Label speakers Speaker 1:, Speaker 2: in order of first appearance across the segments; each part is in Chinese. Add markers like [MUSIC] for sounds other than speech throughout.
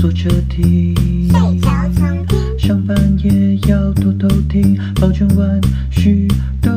Speaker 1: 坐车听，上班也要偷偷听，保证万事都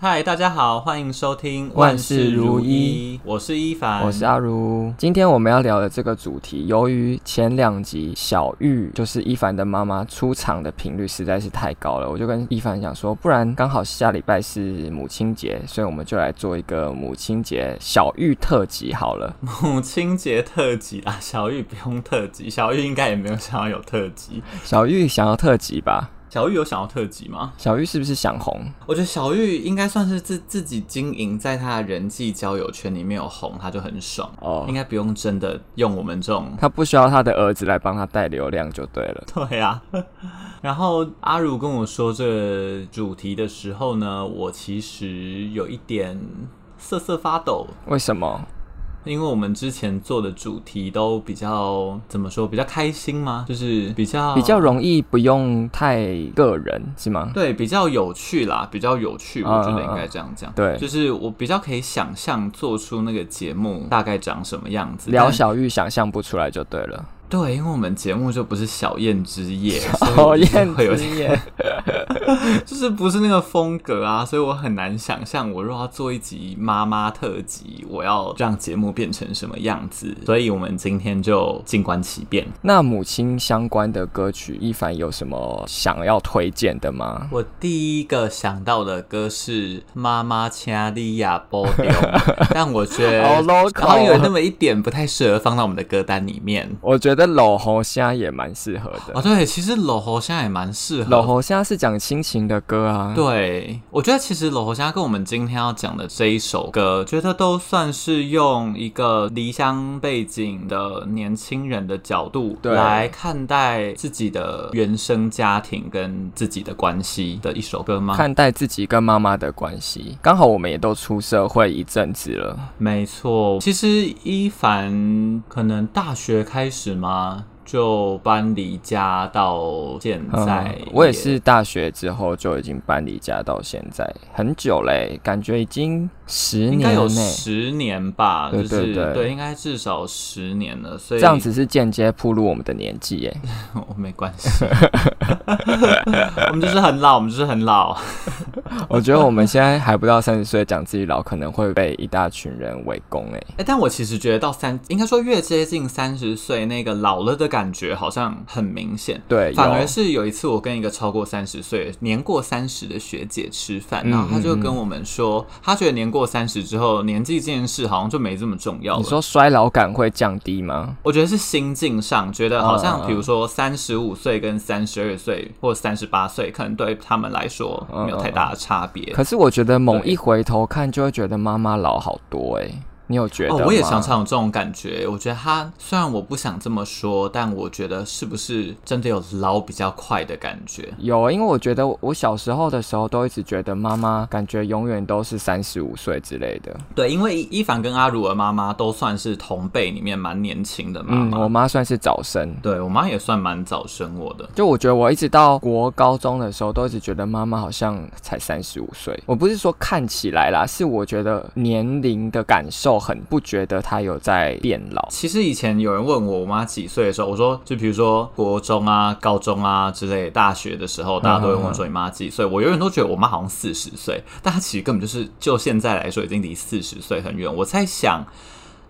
Speaker 2: 嗨，大家好，欢迎收听
Speaker 3: 万事如意。
Speaker 2: 我是一凡，
Speaker 3: 我是阿如。今天我们要聊的这个主题，由于前两集小玉就是一凡的妈妈出场的频率实在是太高了，我就跟一凡讲说，不然刚好下礼拜是母亲节，所以我们就来做一个母亲节小玉特辑好了。[LAUGHS]
Speaker 2: 母亲节特辑啊，小玉不用特辑，小玉应该也没有想要有特辑，
Speaker 3: 小玉想要特辑吧？
Speaker 2: 小玉有想要特辑吗？
Speaker 3: 小玉是不是想红？
Speaker 2: 我觉得小玉应该算是自自己经营，在她的人际交友圈里面有红，她就很爽哦。应该不用真的用我们这种，
Speaker 3: 她不需要她的儿子来帮她带流量就对了。[LAUGHS]
Speaker 2: 对呀、啊。[LAUGHS] 然后阿如跟我说这个主题的时候呢，我其实有一点瑟瑟发抖。
Speaker 3: 为什么？
Speaker 2: 因为我们之前做的主题都比较怎么说？比较开心吗？就是比较
Speaker 3: 比较容易不用太个人，是吗？
Speaker 2: 对，比较有趣啦，比较有趣，我觉得应该这样讲。
Speaker 3: 嗯、对，
Speaker 2: 就是我比较可以想象做出那个节目大概长什么样子。
Speaker 3: 聊小玉想象不出来就对了。
Speaker 2: 对，因为我们节目就不是小燕之夜，
Speaker 3: 小燕之夜，[LAUGHS]
Speaker 2: 就是不是那个风格啊，所以我很难想象，我若要做一集妈妈特辑，我要让节目变成什么样子。所以我们今天就静观其变。
Speaker 3: 那母亲相关的歌曲，一凡有什么想要推荐的吗？
Speaker 2: 我第一个想到的歌是《妈妈请你也保重 [LAUGHS]》，但我觉得好像有那么一点不太适合放到我们的歌单里面。
Speaker 3: 我觉得。的老喉虾也蛮适合的
Speaker 2: 哦，对，其实老喉虾也蛮适合。
Speaker 3: 老喉虾是讲亲情的歌啊，
Speaker 2: 对，我觉得其实老喉虾跟我们今天要讲的这一首歌，觉得都算是用一个离乡背景的年轻人的角度来看待自己的原生家庭跟自己的关系的一首歌吗？
Speaker 3: 看待自己跟妈妈的关系，刚好我们也都出社会一阵子了。
Speaker 2: 没错，其实一凡可能大学开始嘛。啊，就搬离家到现在，
Speaker 3: 我也是大学之后就已经搬离家到现在，很久嘞，感觉已经。十年，应该有
Speaker 2: 十年吧，
Speaker 3: 对对对，
Speaker 2: 就是、对，应该至少十年了。所以
Speaker 3: 这样子是间接暴露我们的年纪耶。[LAUGHS]
Speaker 2: 我没关系，[LAUGHS] 我们就是很老，我们就是很老。[LAUGHS]
Speaker 3: 我觉得我们现在还不到三十岁，讲自己老，可能会被一大群人围攻哎。
Speaker 2: 哎，但我其实觉得到三，应该说越接近三十岁，那个老了的感觉好像很明显。
Speaker 3: 对，
Speaker 2: 反而是有一次我跟一个超过三十岁、年过三十的学姐吃饭，然后她就跟我们说，她觉得年过。过三十之后，年纪这件事好像就没这么重要了。
Speaker 3: 你说衰老感会降低吗？
Speaker 2: 我觉得是心境上，觉得好像比如说三十五岁跟三十二岁或三十八岁，可能对他们来说没有太大的差别。
Speaker 3: 可是我觉得猛一回头看，就会觉得妈妈老好多哎、欸。你有觉得？哦，
Speaker 2: 我也常常有这种感觉。我觉得他虽然我不想这么说，但我觉得是不是真的有老比较快的感觉？
Speaker 3: 有，因为我觉得我小时候的时候都一直觉得妈妈感觉永远都是三十五岁之类的。
Speaker 2: 对，因为伊凡跟阿如的妈妈都算是同辈里面蛮年轻的妈妈。
Speaker 3: 嗯，我妈算是早生，
Speaker 2: 对，我妈也算蛮早生我的。
Speaker 3: 就我觉得我一直到国高中的时候，都一直觉得妈妈好像才三十五岁。我不是说看起来啦，是我觉得年龄的感受。很不觉得他有在变老。其实以前有人问我我妈几岁的时候，我说就比如说国中啊、高中啊之类，大学的时候，大家都会问我说你妈几岁。我永远都觉得我妈好像四十岁，但她其实根本就是就现在来说已经离四十岁很远。我在想，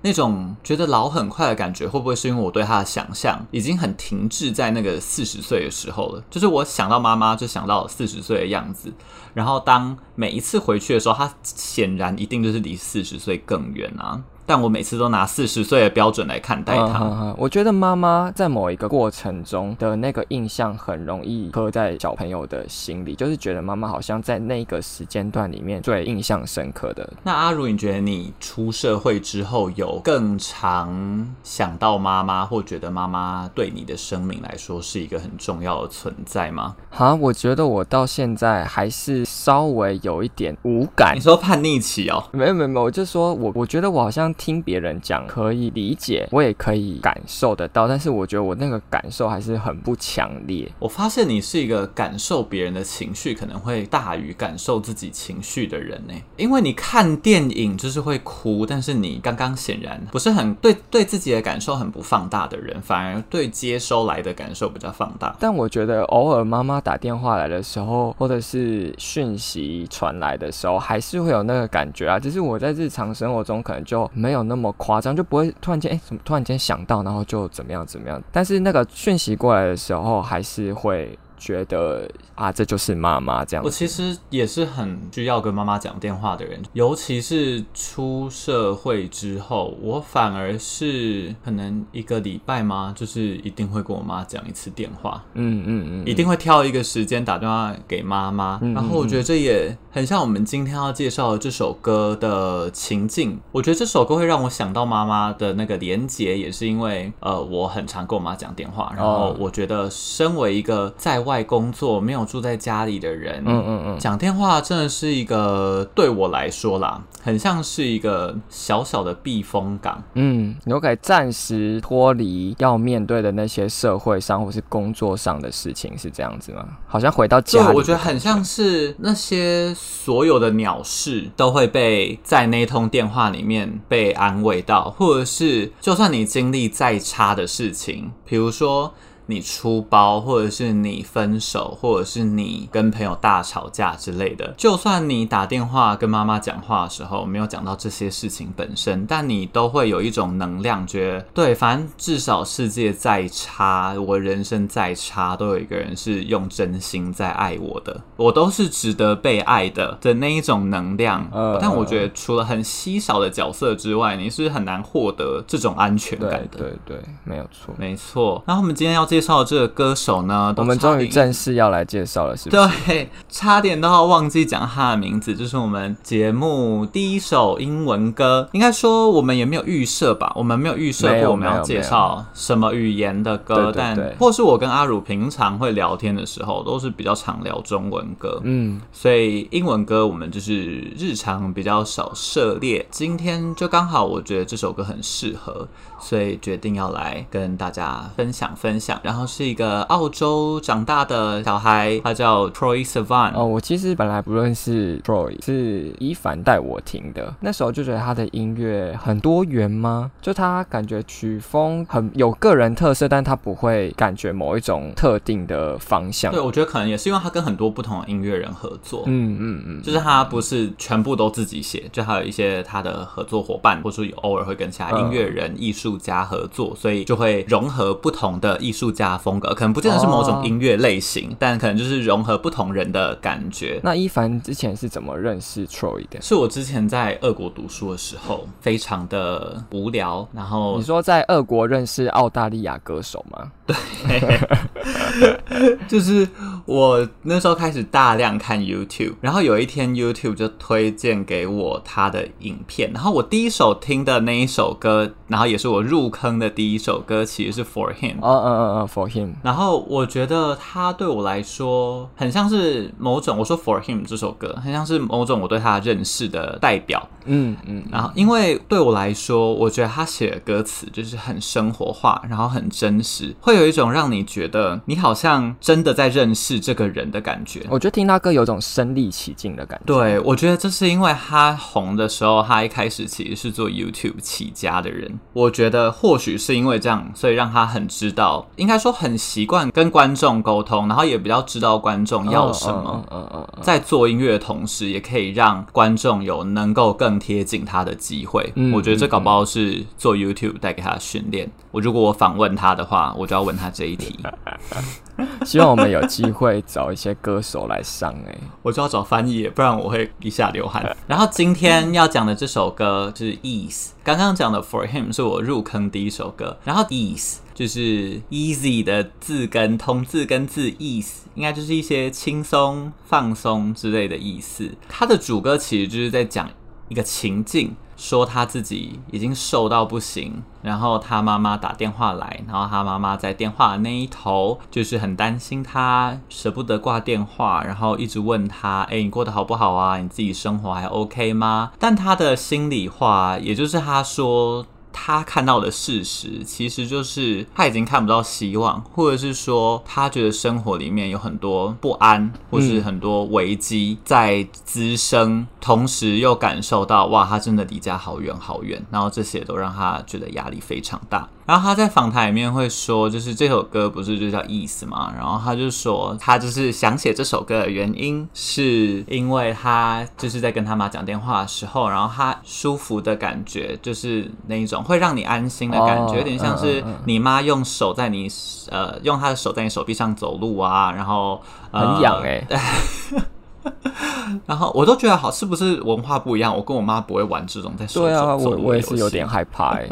Speaker 3: 那种觉得老很快的感觉，会不会是因为我对她的想象已经很停滞在那个四十岁的时候了？就是我想到妈妈就想到四十岁的样子。然后，当每一次回去的时候，他显然一定就是离四十岁更远啊。但我每次都拿四十岁的标准来看待他。Uh, uh, uh, 我觉得妈妈在某一个过程中的那个印象很容易刻在小朋友的心里，就是觉得妈妈好像在那个时间段里面最印象深刻的。那阿如，你觉得你出社会之后有更常想到妈妈，或觉得妈妈对你的生命来说是一个很重要的存在吗？哈，我觉得我到现在还是稍微有一点无感。你说叛逆期哦？没有没有没有，我就说我我觉得我好像。听别人讲可以理解，我也可以感受得到，但是我觉得我那个感受还是很不强烈。
Speaker 2: 我发现你是一个感受别人的情绪可能会大于感受自己情绪的人呢，因为你看电影就是会哭，但是你刚刚显然不是很对对自己的感受很不放大的人，反而对接收来的感受比较放大。
Speaker 3: 但我觉得偶尔妈妈打电话来的时候，或者是讯息传来的时候，还是会有那个感觉啊。只是我在日常生活中可能就没没有那么夸张，就不会突然间哎，怎么突然间想到，然后就怎么样怎么样。但是那个讯息过来的时候，还是会。觉得啊，这就是妈妈这样。
Speaker 2: 我其实也是很需要跟妈妈讲电话的人，尤其是出社会之后，我反而是可能一个礼拜吗？就是一定会跟我妈讲一次电话。
Speaker 3: 嗯嗯嗯，
Speaker 2: 一定会挑一个时间打电话给妈妈。然后我觉得这也很像我们今天要介绍的这首歌的情境。我觉得这首歌会让我想到妈妈的那个连结，也是因为呃，我很常跟我妈讲电话。然后我觉得身为一个在外工作没有住在家里的人，
Speaker 3: 嗯嗯嗯，
Speaker 2: 讲电话真的是一个对我来说啦，很像是一个小小的避风港。
Speaker 3: 嗯，你可以暂时脱离要面对的那些社会上或是工作上的事情，是这样子吗？好像回到家里，
Speaker 2: 对，我觉得很像是那些所有的鸟事都会被在那通电话里面被安慰到，或者是就算你经历再差的事情，比如说。你出包，或者是你分手，或者是你跟朋友大吵架之类的，就算你打电话跟妈妈讲话的时候没有讲到这些事情本身，但你都会有一种能量，觉得对，反正至少世界再差，我人生再差，都有一个人是用真心在爱我的，我都是值得被爱的的那一种能量。呃，但我觉得除了很稀少的角色之外，你是很难获得这种安全感的。
Speaker 3: 对对对，没有错，
Speaker 2: 没错。然后我们今天要介介绍这个歌手呢，
Speaker 3: 我们终于正式要来介绍了，是不是？
Speaker 2: 对，差点都要忘记讲他的名字，就是我们节目第一首英文歌。应该说我们也没有预设吧，我们没有预设过我们要介绍什么语言的歌，但或是我跟阿儒平常会聊天的时候，都是比较常聊中文歌，
Speaker 3: 嗯，
Speaker 2: 所以英文歌我们就是日常比较少涉猎。今天就刚好我觉得这首歌很适合，所以决定要来跟大家分享分享。然后是一个澳洲长大的小孩，他叫 Troye Sivan。
Speaker 3: 哦，我其实本来不认识 Troye，是伊凡带我听的。那时候就觉得他的音乐很多元吗？就他感觉曲风很有个人特色，但他不会感觉某一种特定的方向。
Speaker 2: 对，我觉得可能也是因为他跟很多不同的音乐人合作。
Speaker 3: 嗯嗯嗯，
Speaker 2: 就是他不是全部都自己写，就还有一些他的合作伙伴，或者说偶尔会跟其他音乐人、艺术家合作，所以就会融合不同的艺术。家风格可能不见得是某种音乐类型，oh. 但可能就是融合不同人的感觉。
Speaker 3: 那一凡之前是怎么认识 Troye 的？
Speaker 2: 是我之前在俄国读书的时候，非常的无聊。然后
Speaker 3: 你说在俄国认识澳大利亚歌手吗？
Speaker 2: 对，[LAUGHS] 就是我那时候开始大量看 YouTube，然后有一天 YouTube 就推荐给我他的影片，然后我第一首听的那一首歌，然后也是我入坑的第一首歌，其实是 For Him。
Speaker 3: 嗯嗯嗯嗯。For him，
Speaker 2: 然后我觉得他对我来说很像是某种，我说 For him 这首歌很像是某种我对他认识的代表，
Speaker 3: 嗯嗯，
Speaker 2: 然后因为对我来说，我觉得他写的歌词就是很生活化，然后很真实，会有一种让你觉得你好像真的在认识这个人的感觉。
Speaker 3: 我觉得听他歌有种身临其境的感觉。
Speaker 2: 对，我觉得这是因为他红的时候，他一开始其实是做 YouTube 起家的人，我觉得或许是因为这样，所以让他很知道应该。说很习惯跟观众沟通，然后也比较知道观众要什么。
Speaker 3: 嗯嗯，
Speaker 2: 在做音乐的同时，也可以让观众有能够更贴近他的机会。嗯，我觉得这搞不好是做 YouTube 带给他的训练。我如果我访问他的话，我就要问他这一题。[LAUGHS]
Speaker 3: 希望我们有机会找一些歌手来上哎，
Speaker 2: 我就要找翻译，不然我会一下流汗。[LAUGHS] 然后今天要讲的这首歌就是《Ease》，刚刚讲的《For Him》是我入坑第一首歌，然后《Ease》就是 Easy 的字根，通字根字意思应该就是一些轻松、放松之类的意思。它的主歌其实就是在讲。一个情境。说他自己已经瘦到不行，然后他妈妈打电话来，然后他妈妈在电话的那一头就是很担心他，舍不得挂电话，然后一直问他：“哎，你过得好不好啊？你自己生活还 OK 吗？”但他的心里话，也就是他说。他看到的事实，其实就是他已经看不到希望，或者是说，他觉得生活里面有很多不安，或是很多危机在滋生，同时又感受到，哇，他真的离家好远好远，然后这些都让他觉得压力非常大。然后他在访谈里面会说，就是这首歌不是就叫意思嘛？然后他就说，他就是想写这首歌的原因，是因为他就是在跟他妈讲电话的时候，然后他舒服的感觉，就是那一种会让你安心的感觉，有点像是你妈用手在你呃，用她的手在你手臂上走路啊，然后、
Speaker 3: 很痒哎、[LAUGHS]
Speaker 2: 然后我都觉得好，是不是文化不一样？我跟我妈不会玩这种在手
Speaker 3: 对啊，我我也是有点 [LAUGHS] 害怕哎。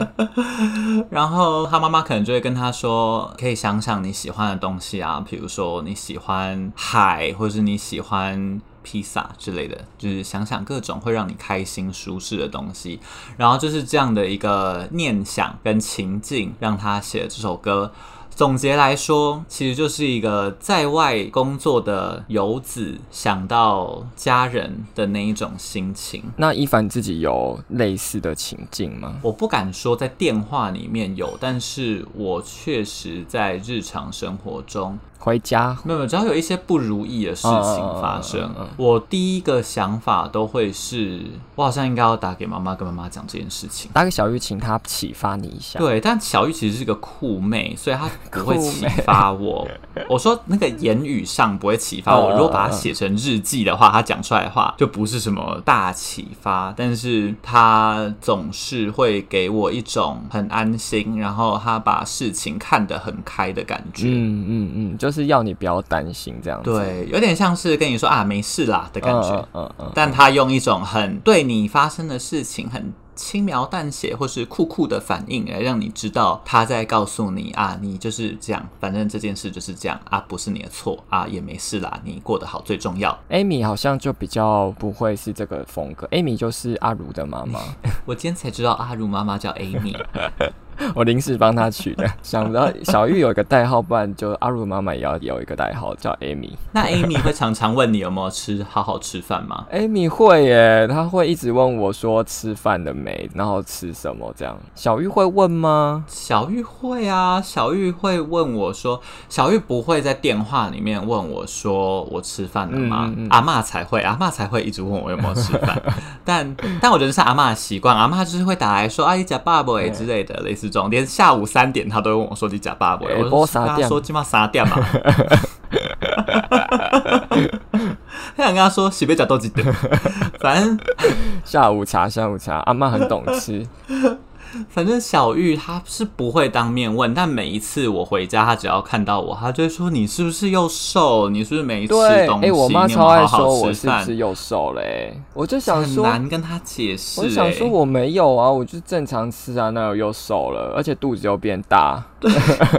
Speaker 2: 然后他妈妈可能就会跟他说：“可以想想你喜欢的东西啊，比如说你喜欢海，或者是你喜欢披萨之类的，就是想想各种会让你开心舒适的东西。”然后就是这样的一个念想跟情境，让他写这首歌。总结来说，其实就是一个在外工作的游子想到家人的那一种心情。
Speaker 3: 那一凡自己有类似的情境吗？
Speaker 2: 我不敢说在电话里面有，但是我确实在日常生活中。
Speaker 3: 回家
Speaker 2: 没有，只要有一些不如意的事情发生，嗯嗯嗯、我第一个想法都会是，我好像应该要打给妈妈，跟妈妈讲这件事情。
Speaker 3: 打给小玉，请她启发你一下。
Speaker 2: 对，但小玉其实是个酷妹，所以她不会启发我。[LAUGHS] 我说那个言语上不会启发我，如果把它写成日记的话，她讲出来的话就不是什么大启发，但是她总是会给我一种很安心，然后她把事情看得很开的感觉。
Speaker 3: 嗯嗯嗯，就是。是要你不要担心这样子，
Speaker 2: 对，有点像是跟你说啊，没事啦的感觉，嗯嗯嗯，但他用一种很对你发生的事情很轻描淡写或是酷酷的反应来让你知道他在告诉你啊，你就是这样，反正这件事就是这样啊，不是你的错啊，也没事啦，你过得好最重要。
Speaker 3: Amy 好像就比较不会是这个风格，Amy 就是阿如的妈妈，[LAUGHS]
Speaker 2: 我今天才知道阿如妈妈叫 Amy。[LAUGHS]
Speaker 3: 我临时帮他取的，想不到小玉有一个代号，不然就阿如妈妈也要有一个代号叫 Amy。
Speaker 2: 那 Amy 会常常问你有没有吃好好吃饭吗
Speaker 3: ？Amy 会耶，她会一直问我说吃饭了没，然后吃什么这样。小玉会问吗？
Speaker 2: 小玉会啊，小玉会问我说，小玉不会在电话里面问我说我吃饭了吗？嗯嗯、阿嬷才会，阿嬷才会一直问我有没有吃饭。[LAUGHS] 但但我觉得是阿嬷的习惯，阿嬷就是会打来说阿姨假爸爸哎之类的，类似。连下午三点，他都会问我说：“你假爸爸？”我说：“他说今晚三点嘛。[LAUGHS] ”他想跟他说：“洗杯脚豆几点？”反正 [LAUGHS]
Speaker 3: 下午茶，下午茶，阿妈很懂吃。
Speaker 2: 反正小玉她是不会当面问，但每一次我回家，她只要看到我，她就会说：“你是不是又瘦？你是不是没吃东西？哎、欸，
Speaker 3: 我妈超爱说我是不是又瘦嘞？”我就想说，
Speaker 2: 很难跟她解释、欸。
Speaker 3: 我想说我没有啊，我就正常吃啊，那有又瘦了，而且肚子又变大。对，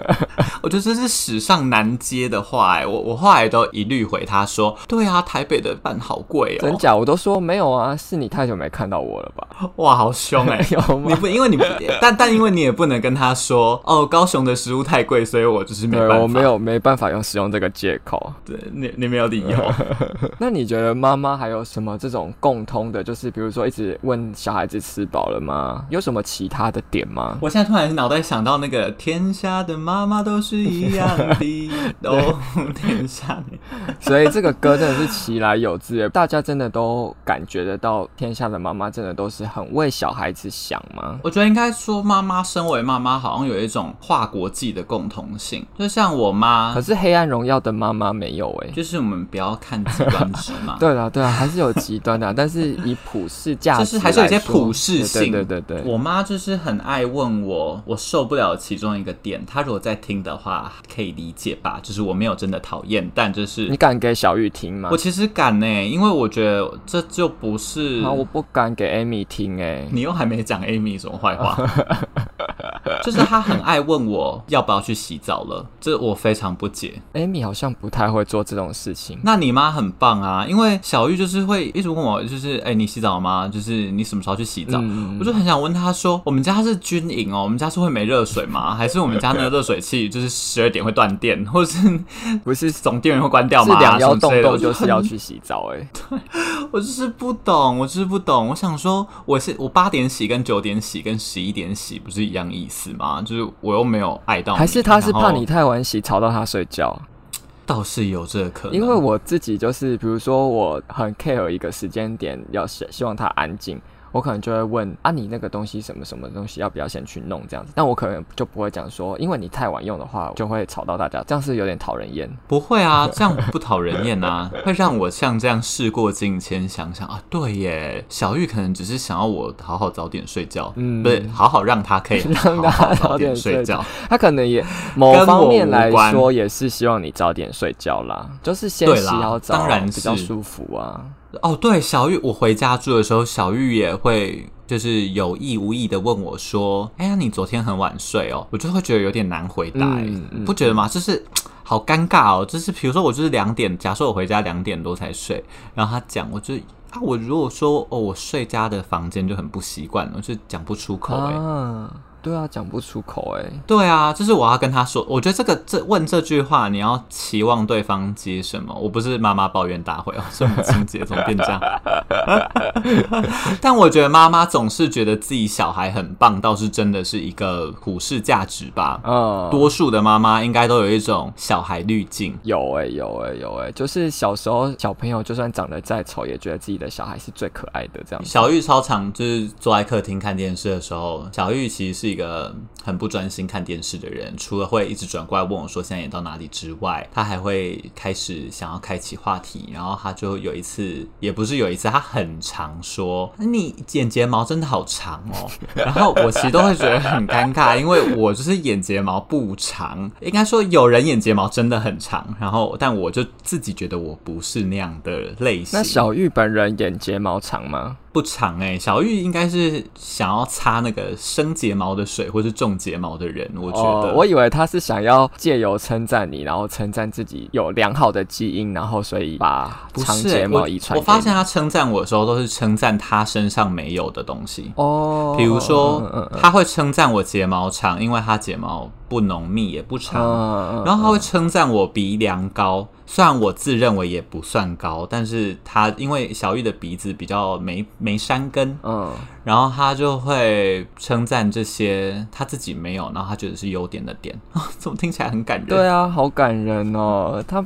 Speaker 3: [LAUGHS]
Speaker 2: 我觉得这是史上难接的话哎、欸，我我后来都一律回他说，对啊，台北的饭好贵哦，
Speaker 3: 真假我都说没有啊，是你太久没看到我了吧？[LAUGHS]
Speaker 2: 哇，好凶哎、欸，[LAUGHS] 有吗？你不因为你不，但但因为你也不能跟他说哦，高雄的食物太贵，所以我就是没办法，
Speaker 3: 我没有没办法用使用这个借口，
Speaker 2: 对你你没有理由。
Speaker 3: 那你觉得妈妈还有什么这种共通的，就是比如说一直问小孩子吃饱了吗？有什么其他的点吗？
Speaker 2: 我现在突然脑袋想到那个天。天下的妈妈都是一样的，[LAUGHS] 都天下。[LAUGHS]
Speaker 3: 所以这个歌真的是其来有自，大家真的都感觉得到，天下的妈妈真的都是很为小孩子想吗？
Speaker 2: 我觉得应该说，妈妈身为妈妈，好像有一种跨国际的共同性。就像我妈，
Speaker 3: 可是《黑暗荣耀》的妈妈没有哎、欸，
Speaker 2: 就是我们不要看极端值嘛。[LAUGHS]
Speaker 3: 对啊，对啊，还是有极端的，但是以普世价值，
Speaker 2: 就是还是有一些普世性。
Speaker 3: 对对对对，
Speaker 2: 我妈就是很爱问我，我受不了其中一个。点他如果在听的话，可以理解吧？就是我没有真的讨厌，但就是
Speaker 3: 你敢给小玉听吗？
Speaker 2: 我其实敢呢、欸，因为我觉得这就不是。
Speaker 3: 啊，我不敢给 Amy 听哎、欸。
Speaker 2: 你又还没讲 Amy 什么坏话。[LAUGHS] 就是他很爱问我要不要去洗澡了，这我非常不解。
Speaker 3: Amy 好像不太会做这种事情。
Speaker 2: 那你妈很棒啊，因为小玉就是会一直问我，就是哎、欸，你洗澡吗？就是你什么时候去洗澡？嗯、我就很想问他说，我们家是军营哦，我们家是会没热水吗？还是我们家那个热水器就是十二点会断电，或是 [LAUGHS] 不是总电源会关掉吗？
Speaker 3: 是两腰动动就是要去洗澡哎、欸，[LAUGHS]
Speaker 2: 对，我就是不懂，我就是不懂。我想说，我是我八点洗跟九点洗跟十一点洗不是一样意思吗？就是我又没有爱到你，
Speaker 3: 还是他是怕你太晚洗吵到他睡觉？
Speaker 2: 倒是有这个可能，
Speaker 3: 因为我自己就是，比如说我很 care 一个时间点，要希希望他安静。我可能就会问啊，你那个东西什么什么东西要不要先去弄这样子？但我可能就不会讲说，因为你太晚用的话，就会吵到大家，这样是有点讨人厌。[LAUGHS]
Speaker 2: 不会啊，这样不讨人厌啊，会让我像这样事过境迁，想想啊，对耶，小玉可能只是想要我好好早点睡觉，嗯，不是好好让他可以 [LAUGHS]
Speaker 3: 让他早点睡觉。他可能也某方面来说也是希望你早点睡觉啦，就是先洗好澡，当然比较舒服啊。
Speaker 2: 哦，对，小玉，我回家住的时候，小玉也会就是有意无意的问我说：“哎呀，你昨天很晚睡哦？”我就会觉得有点难回答，嗯嗯、不觉得吗？就是 [TSK] 好尴尬哦。就是比如说，我就是两点，假设我回家两点多才睡，然后他讲，我就啊，我如果说哦，我睡家的房间就很不习惯，我就讲不出口哎。啊
Speaker 3: 对啊，讲不出口哎。
Speaker 2: 对啊，就是我要跟他说，我觉得这个这问这句话，你要期望对方接什么？我不是妈妈抱怨大会哦，是母亲节怎么变这样？[LAUGHS] [LAUGHS] 但我觉得妈妈总是觉得自己小孩很棒，倒是真的是一个普世价值吧。嗯，多数的妈妈应该都有一种小孩滤镜。
Speaker 3: 有哎，有哎，有哎，就是小时候小朋友就算长得再丑，也觉得自己的小孩是最可爱的这样。
Speaker 2: 小玉超常就是坐在客厅看电视的时候，小玉其实是一个。很不专心看电视的人，除了会一直转过来问我说现在演到哪里之外，他还会开始想要开启话题。然后他就有一次，也不是有一次，他很说：“你剪睫毛真的好长哦。” [LAUGHS] 然后我其实都会觉得很尴尬，因为我就是眼睫毛不长。应该说有人眼睫毛真的很长，然后但我就自己觉得我不是那样的类型。
Speaker 3: 那小玉本人眼睫毛长吗？
Speaker 2: 不长哎、欸，小玉应该是想要擦那个生睫毛的水，或是种睫毛的人。我觉得，哦、
Speaker 3: 我以为他是想要借由称赞你，然后称赞自己有良好的基因，然后所以把长睫毛遗传、欸。
Speaker 2: 我发现他称赞我的时候，都是称赞他身上没有的东西哦，比如说、嗯嗯嗯、他会称赞我睫毛长，因为他睫毛不浓密也不长，然后他会称赞我鼻梁高。虽然我自认为也不算高，但是他因为小玉的鼻子比较没没山根，然后他就会称赞这些他自己没有，然后他觉得是优点的点，[LAUGHS] 怎么听起来很感人？
Speaker 3: 对啊，好感人哦。他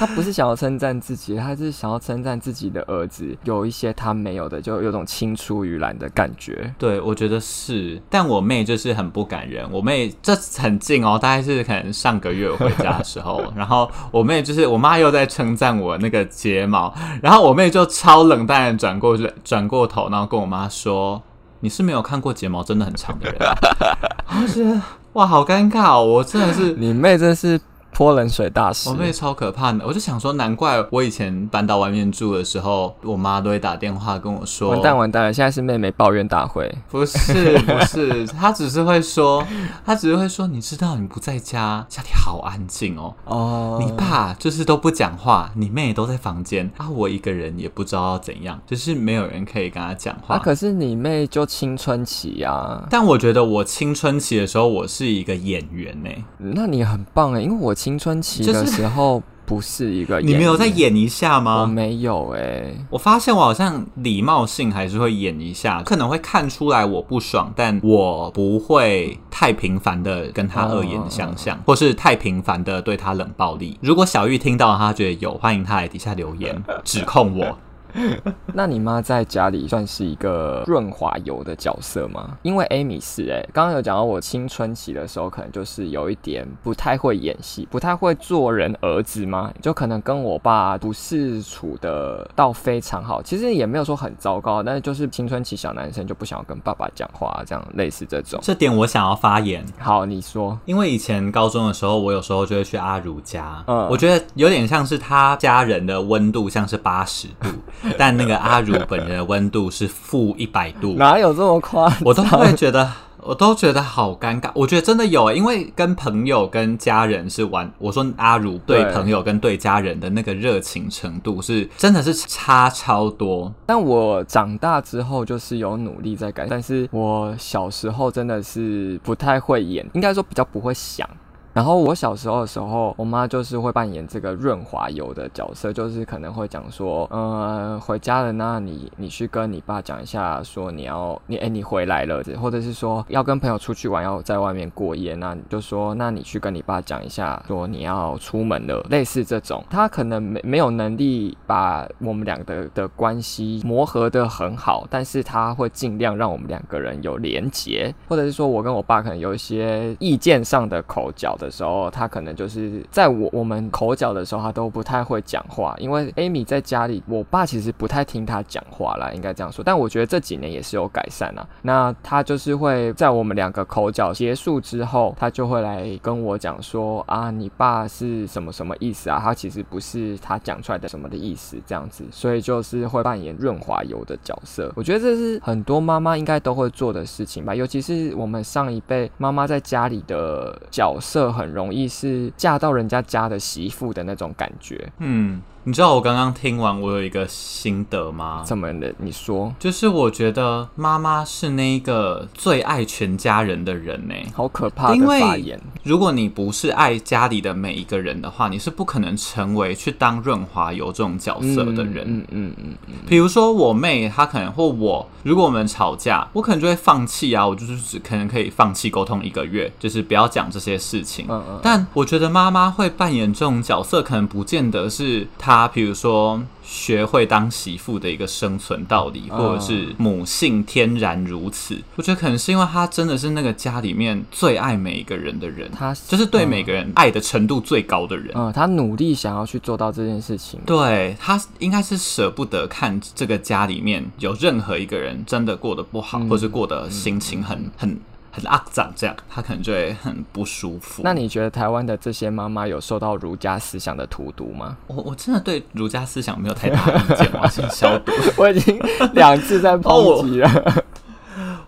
Speaker 3: 他不是想要称赞自己，他是想要称赞自己的儿子有一些他没有的，就有种青出于蓝的感觉。
Speaker 2: 对，我觉得是。但我妹就是很不感人，我妹这很近哦，大概是可能上个月我回家的时候，[LAUGHS] 然后我妹就是我。我妈又在称赞我那个睫毛，然后我妹就超冷淡的转过去，转过头，然后跟我妈说：“你是没有看过睫毛真的很长的人。[LAUGHS] ”我觉得哇，好尴尬哦！我真的是，
Speaker 3: 你妹真是。泼冷水大师，
Speaker 2: 我妹超可怕的。我就想说，难怪我以前搬到外面住的时候，我妈都会打电话跟我说：“
Speaker 3: 完蛋完蛋了，现在是妹妹抱怨大会。”
Speaker 2: 不是不是，[LAUGHS] 她只是会说，她只是会说，你知道你不在家，家里好安静哦。哦，你爸就是都不讲话，你妹都在房间啊，我一个人也不知道要怎样，就是没有人可以跟她讲话。
Speaker 3: 啊，可是你妹就青春期呀。
Speaker 2: 但我觉得我青春期的时候，我是一个演员呢。
Speaker 3: 那你很棒哎，因为我。青春期的时候不是一个，[LAUGHS]
Speaker 2: 你没有再演一下吗？
Speaker 3: 我没有哎、欸，
Speaker 2: 我发现我好像礼貌性还是会演一下，可能会看出来我不爽，但我不会太频繁的跟他恶言相向，或是太频繁的对他冷暴力。如果小玉听到他觉得有，欢迎他来底下留言指控我。[LAUGHS]
Speaker 3: 那你妈在家里算是一个润滑油的角色吗？因为 Amy 是哎、欸，刚刚有讲到我青春期的时候，可能就是有一点不太会演戏，不太会做人儿子吗，就可能跟我爸不是处的到非常好，其实也没有说很糟糕，但是就是青春期小男生就不想要跟爸爸讲话，这样类似这种。
Speaker 2: 这点我想要发言。
Speaker 3: 好，你说。
Speaker 2: 因为以前高中的时候，我有时候就会去阿如家，嗯，我觉得有点像是他家人的温度像是八十度。[LAUGHS] 但那个阿如本人的温度是负一百度，
Speaker 3: 哪有这么夸张？
Speaker 2: 我都会觉得，我都觉得好尴尬。我觉得真的有、欸，因为跟朋友、跟家人是玩。我说阿如对朋友跟对家人的那个热情程度是真的是差超多。
Speaker 3: 但我长大之后就是有努力在改，但是我小时候真的是不太会演，应该说比较不会想。然后我小时候的时候，我妈就是会扮演这个润滑油的角色，就是可能会讲说，呃，回家了，那你你去跟你爸讲一下，说你要你哎你回来了，或者是说要跟朋友出去玩，要在外面过夜，那你就说，那你去跟你爸讲一下，说你要出门了，类似这种，他可能没没有能力把我们两个的关系磨合的很好，但是他会尽量让我们两个人有连结，或者是说我跟我爸可能有一些意见上的口角的时候，他可能就是在我我们口角的时候，他都不太会讲话。因为 Amy 在家里，我爸其实不太听他讲话啦，应该这样说。但我觉得这几年也是有改善啦。那他就是会在我们两个口角结束之后，他就会来跟我讲说啊，你爸是什么什么意思啊？他其实不是他讲出来的什么的意思，这样子。所以就是会扮演润滑油的角色。我觉得这是很多妈妈应该都会做的事情吧，尤其是我们上一辈妈妈在家里的角色。很容易是嫁到人家家的媳妇的那种感觉，
Speaker 2: 嗯。你知道我刚刚听完，我有一个心得吗？
Speaker 3: 怎么的？你说，
Speaker 2: 就是我觉得妈妈是那个最爱全家人的人呢，
Speaker 3: 好可怕的发言。
Speaker 2: 如果你不是爱家里的每一个人的话，你是不可能成为去当润滑油这种角色的人。嗯嗯嗯嗯。比如说我妹，她可能或我，如果我们吵架，我可能就会放弃啊，我就是只可能可以放弃沟通一个月，就是不要讲这些事情。嗯嗯。但我觉得妈妈会扮演这种角色，可能不见得是她。他比如说学会当媳妇的一个生存道理，或者是母性天然如此。我觉得可能是因为他真的是那个家里面最爱每一个人的人，他就是对每个人爱的程度最高的人。
Speaker 3: 嗯，他努力想要去做到这件事情。
Speaker 2: 对，他应该是舍不得看这个家里面有任何一个人真的过得不好，或是过得心情很很。很肮脏，这样他可能就会很不舒服。
Speaker 3: 那你觉得台湾的这些妈妈有受到儒家思想的荼毒吗？
Speaker 2: 我我真的对儒家思想没有太大的意见，我要先消毒。[LAUGHS]
Speaker 3: 我已经两次在抨击了。[LAUGHS]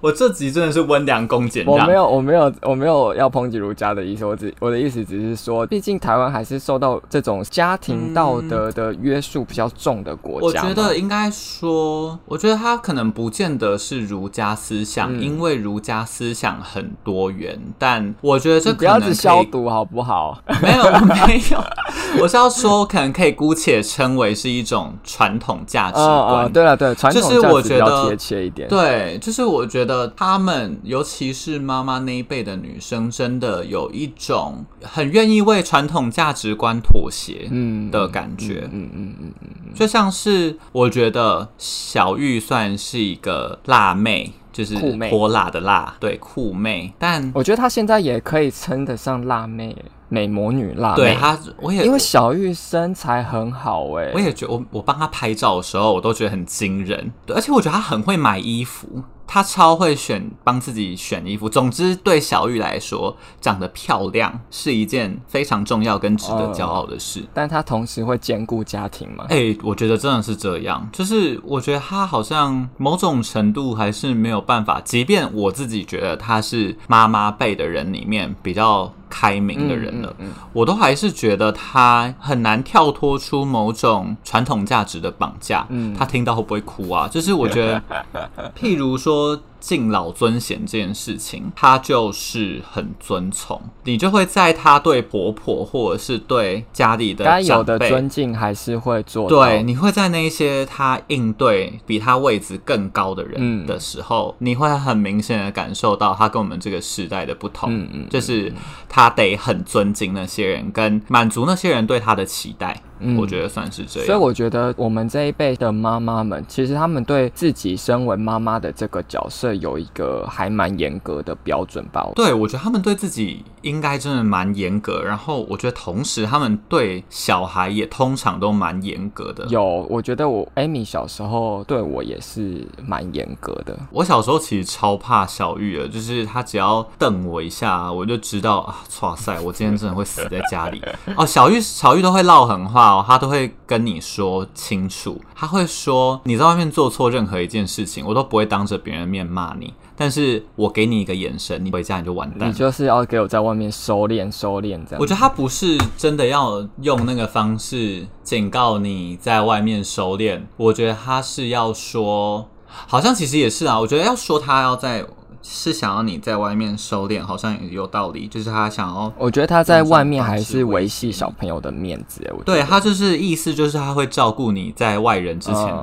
Speaker 2: 我这集真的是温良恭俭让。
Speaker 3: 我没有，我没有，我没有要抨击儒家的意思。我只我的意思只是说，毕竟台湾还是受到这种家庭道德的约束比较重的国家。
Speaker 2: 我觉得应该说，我觉得他可能不见得是儒家思想，嗯、因为儒家思想很多元。但我觉得这
Speaker 3: 不要只消毒好不好？
Speaker 2: 没有，没有。[LAUGHS] 我是要说，可能可以姑且称为是一种传统价值观。
Speaker 3: 哦哦、对了，对，传统价值观比较贴切一点。
Speaker 2: 对，就是我觉得。呃，他们尤其是妈妈那一辈的女生，真的有一种很愿意为传统价值观妥协，嗯的感觉，嗯嗯嗯嗯，就像是我觉得小玉算是一个辣妹，就是泼辣的辣，对，酷妹，但
Speaker 3: 我觉得她现在也可以称得上辣妹。美魔女辣妹，
Speaker 2: 对她，我也
Speaker 3: 因为小玉身材很好哎、欸，
Speaker 2: 我也觉得我我帮她拍照的时候，我都觉得很惊人，对，而且我觉得她很会买衣服，她超会选帮自己选衣服。总之，对小玉来说，长得漂亮是一件非常重要跟值得骄傲的事。呃、
Speaker 3: 但她同时会兼顾家庭吗？
Speaker 2: 哎、欸，我觉得真的是这样，就是我觉得她好像某种程度还是没有办法，即便我自己觉得她是妈妈辈的人里面比较。开明的人了，嗯嗯嗯、我都还是觉得他很难跳脱出某种传统价值的绑架。嗯，他听到会不会哭啊？就是我觉得，[LAUGHS] 譬如说。敬老尊贤这件事情，他就是很尊崇，你就会在他对婆婆或者是对家里的该有的
Speaker 3: 尊敬还是会做。
Speaker 2: 对，你会在那些他应对比他位置更高的人的时候，嗯、你会很明显的感受到他跟我们这个时代的不同。嗯嗯，就是他得很尊敬那些人，跟满足那些人对他的期待。嗯，我觉得算是这样。
Speaker 3: 所以我觉得我们这一辈的妈妈们，其实他们对自己身为妈妈的这个角色有一个还蛮严格的标准吧。
Speaker 2: 对，我觉得他们对自己应该真的蛮严格。然后我觉得同时他们对小孩也通常都蛮严格的。
Speaker 3: 有，我觉得我 Amy 小时候对我也是蛮严格的。
Speaker 2: 我小时候其实超怕小玉的，就是他只要瞪我一下，我就知道啊，哇塞，我今天真的会死在家里。哦，小玉小玉都会唠狠话。话，他都会跟你说清楚。他会说你在外面做错任何一件事情，我都不会当着别人面骂你。但是我给你一个眼神，你回家你就完蛋。
Speaker 3: 你就是要给我在外面收敛收敛这样。
Speaker 2: 我觉得他不是真的要用那个方式警告你在外面收敛，我觉得他是要说，好像其实也是啊。我觉得要说他要在。是想要你在外面收敛，好像也有道理。就是他想要，
Speaker 3: 我觉得他在外面还是维系小朋友的面子。我
Speaker 2: 对他就是意思就是他会照顾你在外人之前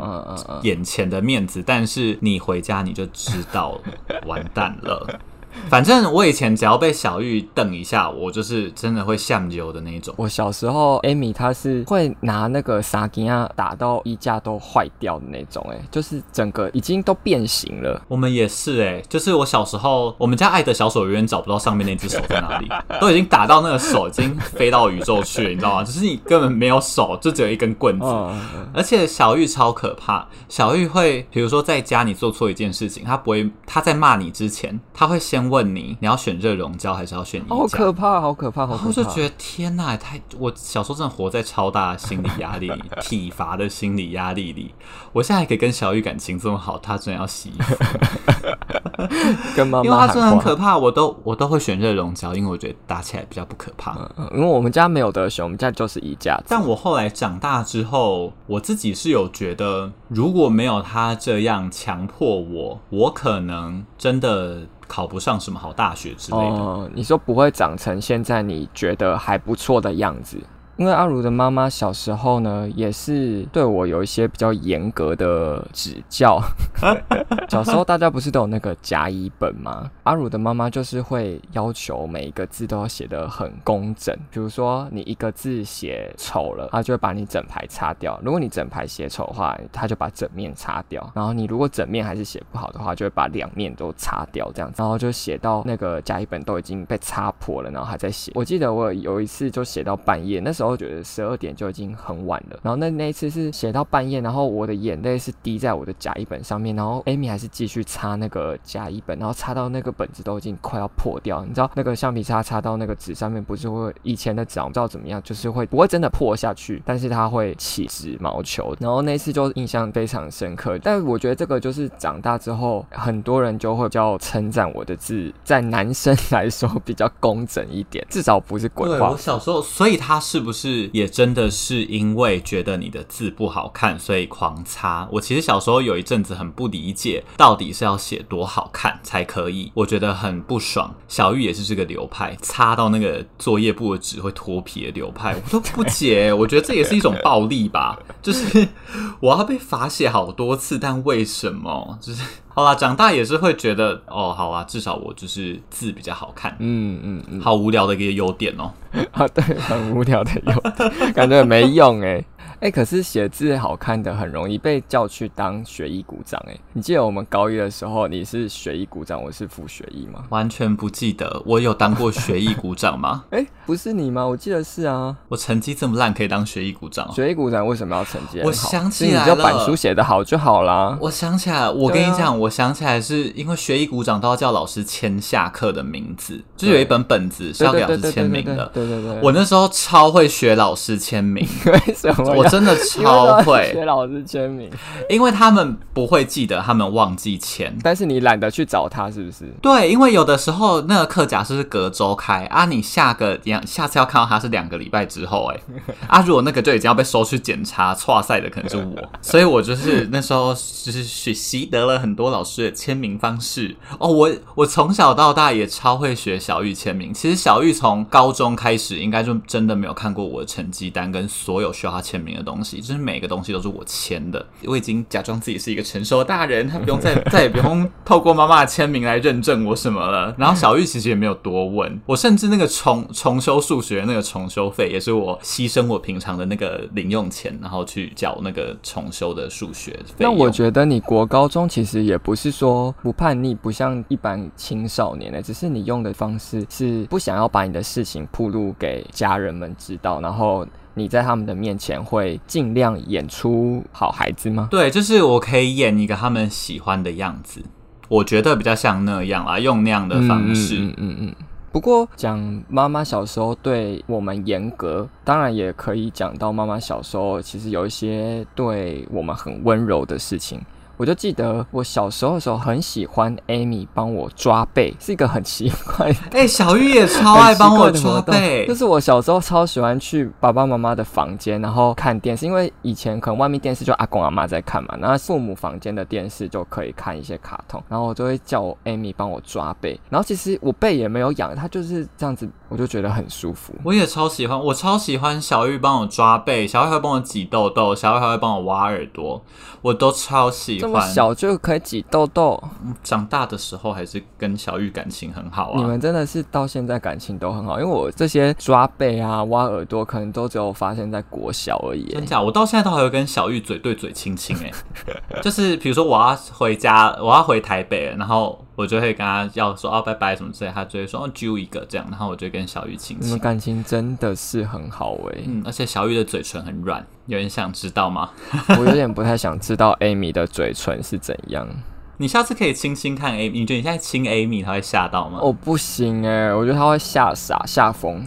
Speaker 2: 眼前的面子，但是你回家你就知道完蛋了。[LAUGHS] 反正我以前只要被小玉瞪一下，我就是真的会向右的那种。
Speaker 3: 我小时候，Amy 她是会拿那个沙金啊打到衣架都坏掉的那种，哎，就是整个已经都变形了。
Speaker 2: 我们也是，哎，就是我小时候，我们家爱的小手永远找不到上面那只手在哪里，[LAUGHS] 都已经打到那个手已经飞到宇宙去了，你知道吗？就是你根本没有手，就只有一根棍子。而且小玉超可怕，小玉会，比如说在家你做错一件事情，她不会，她在骂你之前，她会先。问你，你要选热熔胶还是要选衣？
Speaker 3: 好可怕，好可怕，好可怕！
Speaker 2: 我就觉得天哪，太……我小时候真的活在超大的心理压力里，体罚的心理压力里。我现在还可以跟小玉感情这么好，他真的要洗衣服，[LAUGHS]
Speaker 3: 跟妈妈，
Speaker 2: 因为他真的很可怕，我都我都会选热熔胶，因为我觉得打起来比较不可怕。
Speaker 3: 嗯，因为我们家没有得选，我们家就是衣架。
Speaker 2: 但我后来长大之后，我自己是有觉得，如果没有他这样强迫我，我可能真的。考不上什么好大学之类的。
Speaker 3: 哦，你说不会长成现在你觉得还不错的样子。因为阿如的妈妈小时候呢，也是对我有一些比较严格的指教。[LAUGHS] 小时候大家不是都有那个甲乙本吗？阿如的妈妈就是会要求每一个字都要写得很工整。比如说你一个字写丑了，她就会把你整排擦掉；如果你整排写丑的话，她就把整面擦掉。然后你如果整面还是写不好的话，就会把两面都擦掉，这样子。然后就写到那个甲乙本都已经被擦破了，然后还在写。我记得我有一次就写到半夜，那时候。我觉得十二点就已经很晚了，然后那那一次是写到半夜，然后我的眼泪是滴在我的甲乙本上面，然后 Amy 还是继续擦那个甲乙本，然后擦到那个本子都已经快要破掉。你知道那个橡皮擦擦到那个纸上面，不是会以前的纸我不知道怎么样，就是会不会真的破下去，但是它会起纸毛球。然后那次就印象非常深刻。但我觉得这个就是长大之后，很多人就会比较称赞我的字，在男生 [LAUGHS] 来说比较工整一点，至少不是鬼话。
Speaker 2: 我小时候，所以他是不是？是，也真的是因为觉得你的字不好看，所以狂擦。我其实小时候有一阵子很不理解，到底是要写多好看才可以，我觉得很不爽。小玉也是这个流派，擦到那个作业簿的纸会脱皮的流派，我都不解。我觉得这也是一种暴力吧，就是 [LAUGHS] 我要被罚写好多次，但为什么？就是。好啦，长大也是会觉得哦，好啊，至少我就是字比较好看。嗯嗯嗯，好无聊的一个优点哦。[LAUGHS]
Speaker 3: 啊，对，很无聊的优点，感觉没用哎。哎、欸，可是写字好看的很容易被叫去当学艺股长哎。你记得我们高一的时候，你是学艺股长，我是副学艺吗？
Speaker 2: 完全不记得，我有当过学艺股长吗？[LAUGHS]
Speaker 3: 哎、欸，不是你吗？我记得是啊。
Speaker 2: 我成绩这么烂，可以当学艺股长？
Speaker 3: 学艺股长为什么要成绩好？
Speaker 2: 我想起来了，
Speaker 3: 你就板书写的好就好啦。
Speaker 2: 我想起来，我跟你讲，啊、我想起来是因为学艺股长都要叫老师签下课的名字，就有一本本子是要给老师签名的。对对对，我那时候超会学老师签名，[LAUGHS]
Speaker 3: 为什么？
Speaker 2: 我真的超。会
Speaker 3: 学老师签名，
Speaker 2: 因为他们不会记得，他们忘记签。
Speaker 3: 但是你懒得去找他，是不是？
Speaker 2: 对，因为有的时候那个课假是隔周开啊，你下个两下次要看到他是两个礼拜之后，哎，[LAUGHS] 啊，如果那个就已经要被收去检查，错赛的可能是我，所以我就是那时候就是学习得了很多老师的签名方式哦。我我从小到大也超会学小玉签名。其实小玉从高中开始，应该就真的没有看过我的成绩单跟所有需要他签名的东西，就是每。个东西都是我签的，我已经假装自己是一个成熟的大人，他不用再 [LAUGHS] 再也不用透过妈妈的签名来认证我什么了。然后小玉其实也没有多问我，甚至那个重重修数学那个重修费也是我牺牲我平常的那个零用钱，然后去缴那个重修的数学。
Speaker 3: 那我觉得你国高中其实也不是说不叛逆，不像一般青少年的，只是你用的方式是不想要把你的事情铺露给家人们知道，然后。你在他们的面前会尽量演出好孩子吗？
Speaker 2: 对，就是我可以演一个他们喜欢的样子，我觉得比较像那样啊，用那样的方式。嗯嗯嗯。嗯嗯
Speaker 3: 不过讲妈妈小时候对我们严格，当然也可以讲到妈妈小时候其实有一些对我们很温柔的事情。我就记得我小时候的时候很喜欢 Amy 帮我抓背，是一个很奇怪。[LAUGHS]
Speaker 2: 哎、欸，小玉也超爱帮我抓背，[LAUGHS]
Speaker 3: 就是我小时候超喜欢去爸爸妈妈的房间，然后看电视，因为以前可能外面电视就阿公阿妈在看嘛，然后父母房间的电视就可以看一些卡通，然后我就会叫我 Amy 帮我抓背，然后其实我背也没有痒，它就是这样子，我就觉得很舒服。
Speaker 2: 我也超喜欢，我超喜欢小玉帮我抓背，小玉还会帮我挤痘痘，小玉还会帮我挖耳朵，我都超喜欢。
Speaker 3: 这么小就可以挤痘痘，
Speaker 2: 长大的时候还是跟小玉感情很好啊。
Speaker 3: 你们真的是到现在感情都很好，因为我这些抓背啊、挖耳朵，可能都只有发生在国小而已。
Speaker 2: 真假？我到现在都还会跟小玉嘴对嘴亲亲哎，[LAUGHS] 就是比如说我要回家，我要回台北，然后我就会跟他要说哦拜拜什么之类，他就会说哦揪一个这样，然后我就跟小雨亲亲。
Speaker 3: 你们感情真的是很好哎，
Speaker 2: 嗯，而且小雨的嘴唇很软。有人想知道吗？[LAUGHS]
Speaker 3: 我有点不太想知道 Amy 的嘴唇是怎样。
Speaker 2: 你下次可以亲亲看 Amy，你觉得你现在亲 Amy，他会吓到吗？
Speaker 3: 我不行哎，我觉得他会吓傻吓疯。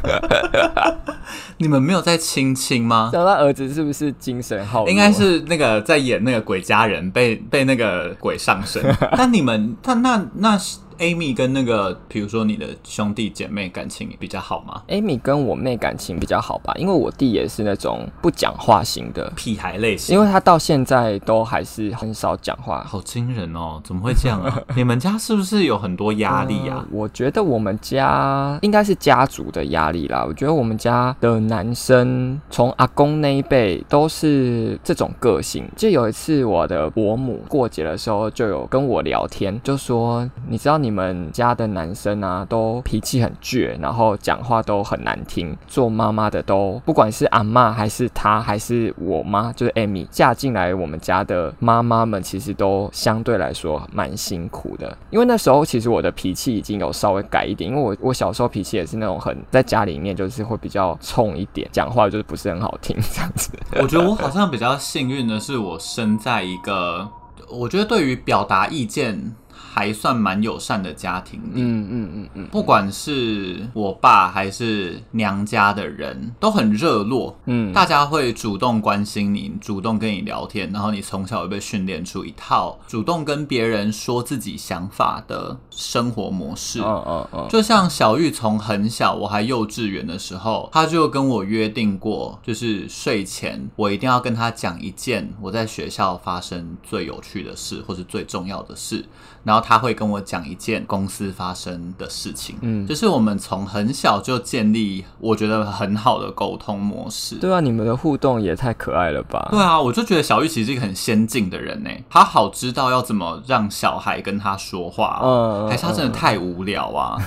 Speaker 3: [LAUGHS]
Speaker 2: 你们没有在亲亲吗？
Speaker 3: 知道他儿子是不是精神好弱？
Speaker 2: 应该是那个在演那个鬼家人，被被那个鬼上身。[LAUGHS] 但你们，他那那是。Amy 跟那个，比如说你的兄弟姐妹感情比较好吗
Speaker 3: ？Amy 跟我妹感情比较好吧，因为我弟也是那种不讲话型的
Speaker 2: 屁孩类型，
Speaker 3: 因为他到现在都还是很少讲话，
Speaker 2: 好惊人哦！怎么会这样啊？[LAUGHS] 你们家是不是有很多压力啊？
Speaker 3: 呃，我觉得我们家应该是家族的压力啦。我觉得我们家的男生从阿公那一辈都是这种个性。就有一次我的伯母过节的时候就有跟我聊天，就说你知道你。你们家的男生啊，都脾气很倔，然后讲话都很难听。做妈妈的都，不管是阿妈还是他，还是我妈，就是 Amy 嫁进来我们家的妈妈们，其实都相对来说蛮辛苦的。因为那时候其实我的脾气已经有稍微改一点，因为我我小时候脾气也是那种很在家里面就是会比较冲一点，讲话就是不是很好听这样子。[LAUGHS]
Speaker 2: 我觉得我好像比较幸运的是，我生在一个，我觉得对于表达意见。还算蛮友善的家庭里，
Speaker 3: 嗯嗯嗯嗯，
Speaker 2: 不管是我爸还是娘家的人都很热络，嗯，大家会主动关心你，主动跟你聊天，然后你从小就被训练出一套主动跟别人说自己想法的生活模式，
Speaker 3: 嗯嗯嗯，
Speaker 2: 就像小玉从很小我还幼稚园的时候，他就跟我约定过，就是睡前我一定要跟他讲一件我在学校发生最有趣的事或是最重要的事。然后他会跟我讲一件公司发生的事情，嗯，就是我们从很小就建立我觉得很好的沟通模式。
Speaker 3: 对啊，你们的互动也太可爱了吧？
Speaker 2: 对啊，我就觉得小玉其实是一个很先进的人呢，他好知道要怎么让小孩跟他说话，嗯，还是他真的太无聊啊？[LAUGHS]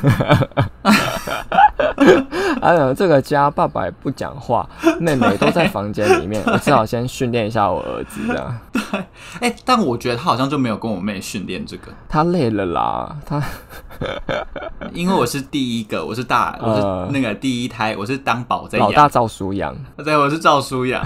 Speaker 3: 哎呀，这个家爸爸也不讲话，妹妹都在房间里面，我只好先训练一下我儿子这样。[LAUGHS]
Speaker 2: 对，哎，但我觉得他好像就没有跟我妹训练这个。
Speaker 3: 他累了啦，他 [LAUGHS]
Speaker 2: 因为我是第一个，我是大，我是那个第一胎，我是当宝在养，
Speaker 3: 老大赵舒阳，
Speaker 2: 对，我是赵舒阳。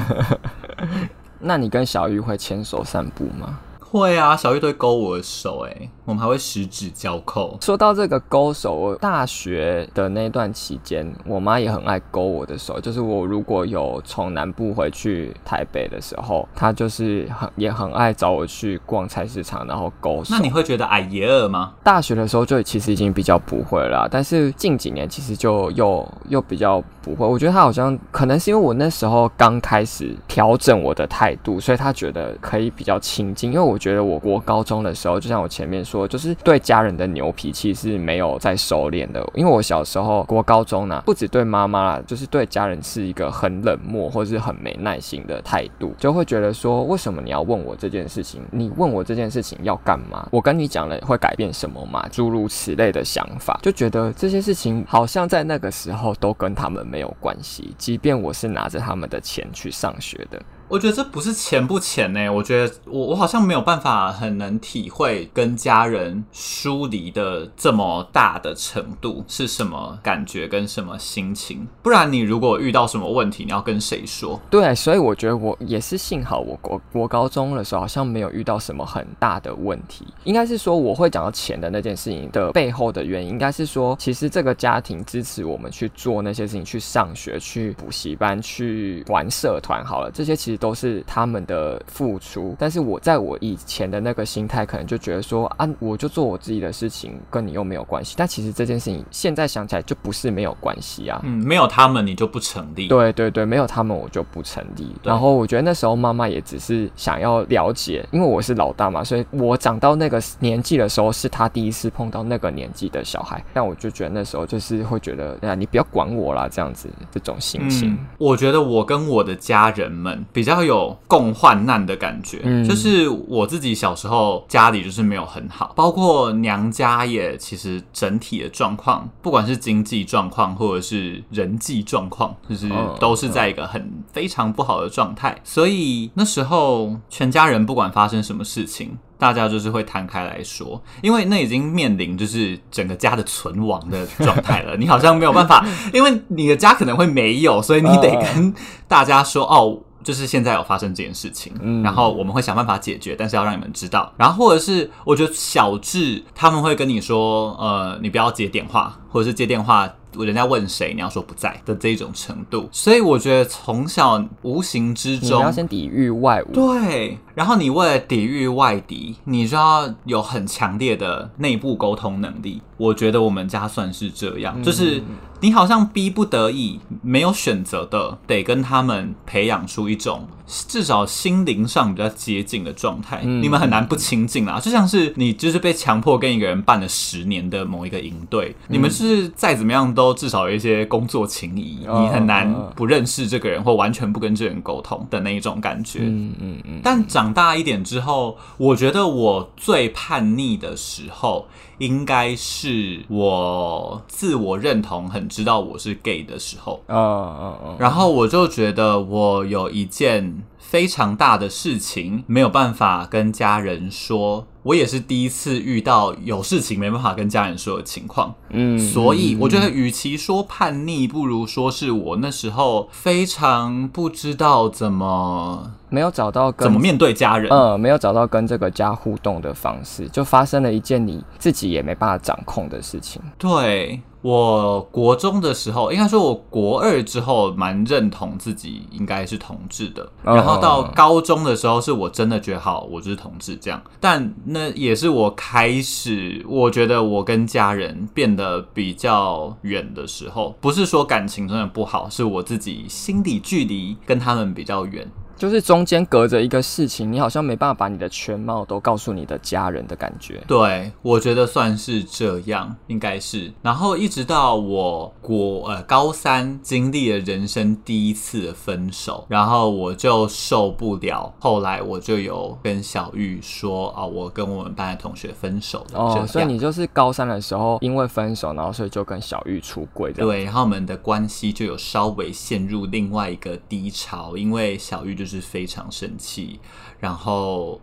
Speaker 2: [LAUGHS]
Speaker 3: 那你跟小玉会牵手散步吗？
Speaker 2: 会啊，小玉都会勾我的手，哎，我们还会十指交扣。
Speaker 3: 说到这个勾手，我大学的那段期间，我妈也很爱勾我的手。就是我如果有从南部回去台北的时候，她就是很也很爱找我去逛菜市场，然后勾手。
Speaker 2: 那你会觉得哎耶吗？
Speaker 3: 大学的时候就其实已经比较不会了，但是近几年其实就又又比较不会。我觉得她好像可能是因为我那时候刚开始调整我的态度，所以她觉得可以比较亲近，因为我。觉得我国高中的时候，就像我前面说，说就是对家人的牛脾气是没有在收敛的。因为我小时候国高中呢，不止对妈妈，就是对家人是一个很冷漠或是很没耐心的态度，就会觉得说，为什么你要问我这件事情？你问我这件事情要干嘛？我跟你讲了会改变什么吗？诸如此类的想法，就觉得这些事情好像在那个时候都跟他们没有关系，即便我是拿着他们的钱去上学的。
Speaker 2: 我觉得这不是钱不钱呢，我觉得我我好像没有办法很能体会跟家人疏离的这么大的程度是什么感觉跟什么心情。不然你如果遇到什么问题，你要跟谁说？
Speaker 3: 对，所以我觉得我也是幸好我国国高中的时候好像没有遇到什么很大的问题。应该是说我会讲到钱的那件事情的背后的原因，应该是说其实这个家庭支持我们去做那些事情，去上学、去补习班、去玩社团，好了，这些其实。都是他们的付出，但是我在我以前的那个心态，可能就觉得说啊，我就做我自己的事情，跟你又没有关系。但其实这件事情现在想起来就不是没有关系啊。
Speaker 2: 嗯，没有他们你就不成立。
Speaker 3: 对对对，没有他们我就不成立。然后我觉得那时候妈妈也只是想要了解，因为我是老大嘛，所以我长到那个年纪的时候是他第一次碰到那个年纪的小孩。但我就觉得那时候就是会觉得，哎呀，你不要管我啦，这样子这种心情。
Speaker 2: 嗯，我觉得我跟我的家人们。比较有共患难的感觉，嗯，就是我自己小时候家里就是没有很好，包括娘家也其实整体的状况，不管是经济状况或者是人际状况，就是都是在一个很非常不好的状态。所以那时候全家人不管发生什么事情，大家就是会摊开来说，因为那已经面临就是整个家的存亡的状态了。[LAUGHS] 你好像没有办法，因为你的家可能会没有，所以你得跟大家说哦。就是现在有发生这件事情，嗯，然后我们会想办法解决，但是要让你们知道。然后或者是我觉得小智他们会跟你说，呃，你不要接电话，或者是接电话。人家问谁，你要说不在的这种程度，所以我觉得从小无形之中，
Speaker 3: 你要先抵御外物。
Speaker 2: 对，然后你为了抵御外敌，你就要有很强烈的内部沟通能力。我觉得我们家算是这样，就是你好像逼不得已，没有选择的，得跟他们培养出一种至少心灵上比较接近的状态。你们很难不亲近啊，就像是你就是被强迫跟一个人办了十年的某一个营队，你们是再怎么样都。都至少有一些工作情谊，你很难不认识这个人，或完全不跟这个人沟通的那一种感觉。嗯嗯嗯。但长大一点之后，我觉得我最叛逆的时候，应该是我自我认同很知道我是 gay 的时候。哦哦哦。然后我就觉得我有一件非常大的事情没有办法跟家人说。我也是第一次遇到有事情没办法跟家人说的情况，嗯，所以我觉得与其说叛逆，不如说是我那时候非常不知道怎么
Speaker 3: 没有找到跟
Speaker 2: 怎么面对家人，
Speaker 3: 嗯，没有找到跟这个家互动的方式，就发生了一件你自己也没办法掌控的事情，
Speaker 2: 对。我国中的时候，应该说我国二之后蛮认同自己应该是同志的，然后到高中的时候，是我真的觉得好，我就是同志这样。但那也是我开始，我觉得我跟家人变得比较远的时候，不是说感情真的不好，是我自己心理距离跟他们比较远。
Speaker 3: 就是中间隔着一个事情，你好像没办法把你的全貌都告诉你的家人的感觉。
Speaker 2: 对，我觉得算是这样，应该是。然后一直到我国呃高三经历了人生第一次分手，然后我就受不了。后来我就有跟小玉说啊，我跟我们班的同学分手了。
Speaker 3: 哦，所以你就是高三的时候因为分手，然后所以就跟小玉出轨
Speaker 2: 的。对，然后我们的关系就有稍微陷入另外一个低潮，因为小玉就是。是非常生气，然后，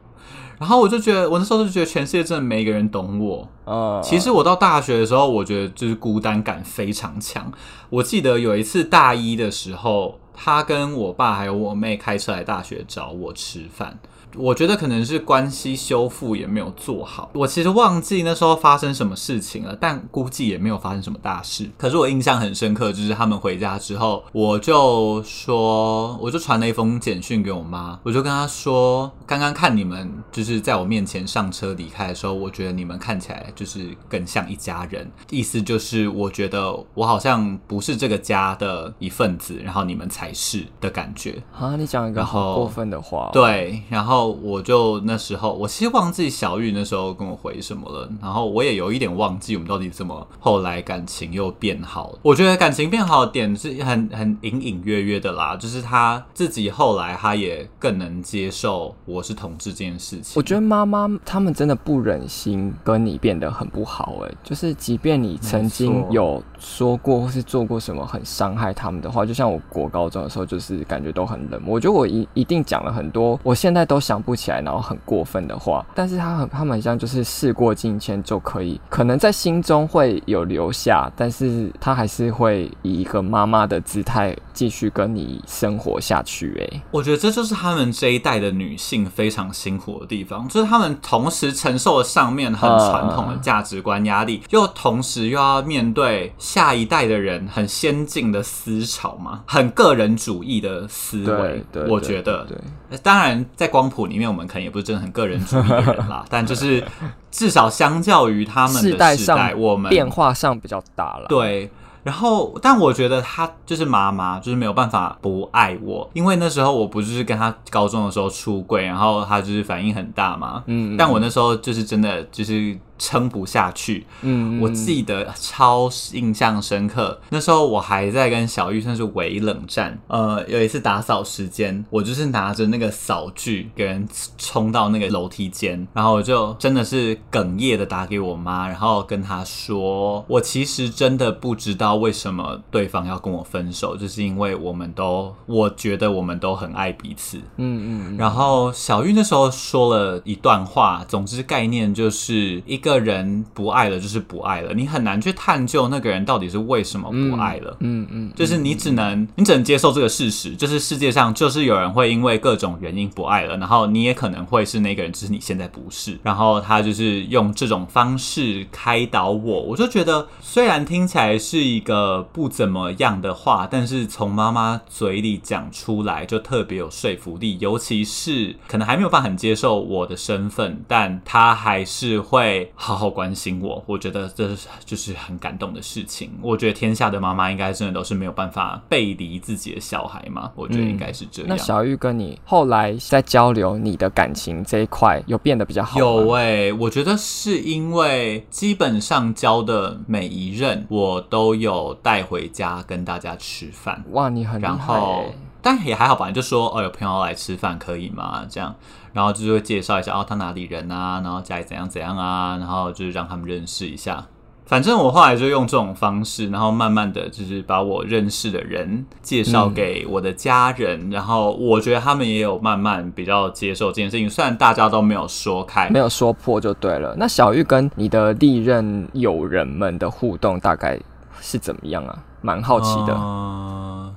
Speaker 2: 然后我就觉得，我那时候就觉得全世界真的没一个人懂我。呃，其实我到大学的时候，我觉得就是孤单感非常强。我记得有一次大一的时候，他跟我爸还有我妹开车来大学找我吃饭。我觉得可能是关系修复也没有做好，我其实忘记那时候发生什么事情了，但估计也没有发生什么大事。可是我印象很深刻，就是他们回家之后，我就说，我就传了一封简讯给我妈，我就跟她说，刚刚看你们就是在我面前上车离开的时候，我觉得你们看起来就是更像一家人，意思就是我觉得我好像不是这个家的一份子，然后你们才是的感觉。
Speaker 3: 啊，你讲一个好过分的话。
Speaker 2: 对，然后。我就那时候，我其实忘记小玉那时候跟我回什么了，然后我也有一点忘记我们到底怎么后来感情又变好了。我觉得感情变好的点是很很隐隐约约的啦，就是他自己后来他也更能接受我是同志这件事情。
Speaker 3: 我觉得妈妈他们真的不忍心跟你变得很不好，哎，就是即便你曾经有说过或是做过什么很伤害他们的话，就像我国高中的时候，就是感觉都很冷漠。我觉得我一一定讲了很多，我现在都想不起来，然后很过分的话。但是他很，他们很像就是事过境迁就可以，可能在心中会有留下，但是他还是会以一个妈妈的姿态继续跟你生活下去。哎，
Speaker 2: 我觉得这就是他们这一代的女性非常辛苦的地方，就是他们同时承受了上面很传统的价值观压力，又同时又要面对下一代的人很先进的思潮嘛，很个人主义的思维。对，对，我觉得，对，当然在光谱里面，我们可能也不是真的很个人主义的人啦，[LAUGHS] 但就是至少相较于他们的世代，上我们
Speaker 3: 变化上比较大了。
Speaker 2: 对。然后，但我觉得他就是妈妈，就是没有办法不爱我，因为那时候我不就是跟他高中的时候出柜，然后他就是反应很大嘛。嗯，但我那时候就是真的就是。撑不下去，嗯，我记得超印象深刻。那时候我还在跟小玉算是伪冷战。呃，有一次打扫时间，我就是拿着那个扫具给人冲到那个楼梯间，然后我就真的是哽咽的打给我妈，然后跟她说，我其实真的不知道为什么对方要跟我分手，就是因为我们都，我觉得我们都很爱彼此，嗯嗯。然后小玉那时候说了一段话，总之概念就是一个。个人不爱了就是不爱了，你很难去探究那个人到底是为什么不爱了。嗯嗯，就是你只能你只能接受这个事实，就是世界上就是有人会因为各种原因不爱了，然后你也可能会是那个人，只是你现在不是。然后他就是用这种方式开导我，我就觉得虽然听起来是一个不怎么样的话，但是从妈妈嘴里讲出来就特别有说服力，尤其是可能还没有办法很接受我的身份，但他还是会。好好关心我，我觉得这是就是很感动的事情。我觉得天下的妈妈应该真的都是没有办法背离自己的小孩嘛。我觉得应该是这样。嗯，那
Speaker 3: 小玉跟你后来在交流你的感情这一块，有变得比较好吗？
Speaker 2: 有哎、欸，我觉得是因为基本上交的每一任，我都有带回家跟大家吃饭。
Speaker 3: 哇，你很欸。然后
Speaker 2: 但也还好吧，就说哦，有朋友来吃饭可以吗？这样。然后就是会介绍一下哦，他哪里人啊，然后家里怎样怎样啊，然后就是让他们认识一下。反正我后来就用这种方式，然后慢慢的就是把我认识的人介绍给我的家人，嗯、然后我觉得他们也有慢慢比较接受这件事情，虽然大家都没有说开，
Speaker 3: 没有说破就对了。那小玉跟你的历任友人们的互动大概是怎么样啊？蛮好奇的。
Speaker 2: 嗯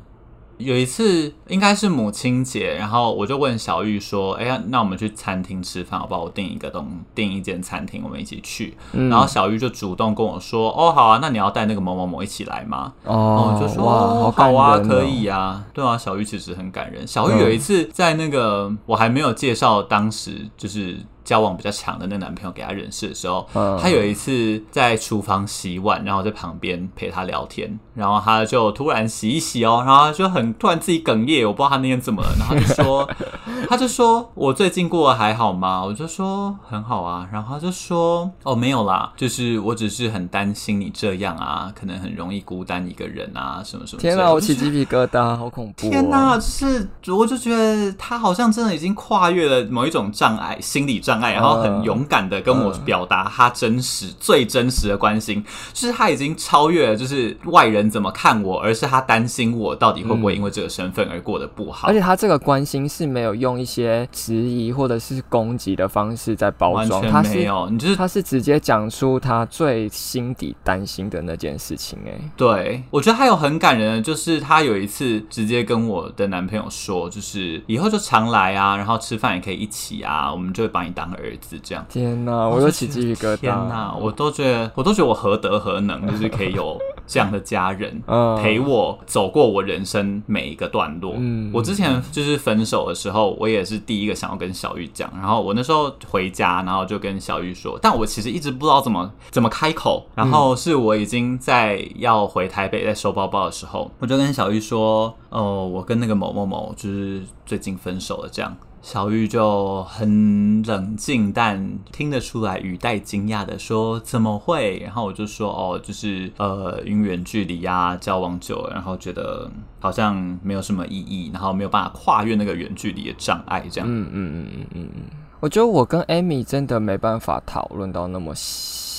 Speaker 2: 有一次应该是母亲节，然后我就问小玉说：“哎呀，那我们去餐厅吃饭好不好？我订一个东，订一间餐厅，我们一起去。嗯”然后小玉就主动跟我说：“哦，好啊，那你要带那个某某某一起来吗？”哦，我就说：“哇，好啊，可以啊。”对啊，小玉其实很感人。小玉有一次在那个我还没有介绍，当时就是。交往比较强的那个男朋友给她认识的时候，嗯、他有一次在厨房洗碗，然后在旁边陪她聊天，然后她就突然洗一洗哦，然后就很突然自己哽咽，我不知道她那天怎么了，然后就说，[LAUGHS] 她就说我最近过得还好吗？我就说很好啊，然后她就说哦没有啦，就是我只是很担心你这样啊，可能很容易孤单一个人啊，什么什么。
Speaker 3: 天哪，我起鸡皮疙瘩，好恐怖、哦！
Speaker 2: 天哪，就是我就觉得她好像真的已经跨越了某一种障碍，心理障碍。然后很勇敢的跟我表达他真实、uh, 最真实的关心，就是他已经超越了，就是外人怎么看我，而是他担心我到底会不会因为这个身份而过得不好。
Speaker 3: 而且他这个关心是没有用一些质疑或者是攻击的方式在包装，
Speaker 2: 完全没有，你就是
Speaker 3: 他是直接讲出他最心底担心的那件事情。哎，
Speaker 2: 对，我觉得还有很感人的，就是他有一次直接跟我的男朋友说，就是以后就常来啊，然后吃饭也可以一起啊，我们就会把你当儿子这样。
Speaker 3: 天哪，我又起鸡皮疙瘩。
Speaker 2: 天哪，我都觉得，我都觉得我何德何能，就是可以有这样的家人 [LAUGHS] 陪我走过我人生每一个段落。嗯，我之前就是分手的时候，我也是第一个想要跟小玉讲。然后我那时候回家，然后就跟小玉说，但我其实一直不知道怎么怎么开口。然后是我已经在要回台北，在收包包的时候，我就跟小玉说：“哦，我跟那个某某某就是最近分手了。”这样。小玉就很冷静，但听得出来语带惊讶的说：“怎么会？”然后我就说：“哦，就是呃，因为远距离呀，交往久，然后觉得好像没有什么意义，然后没有办法跨越那个远距离的障碍，这样。”嗯嗯嗯嗯嗯。
Speaker 3: 我觉得我跟 Amy 真的没办法讨论到那么细。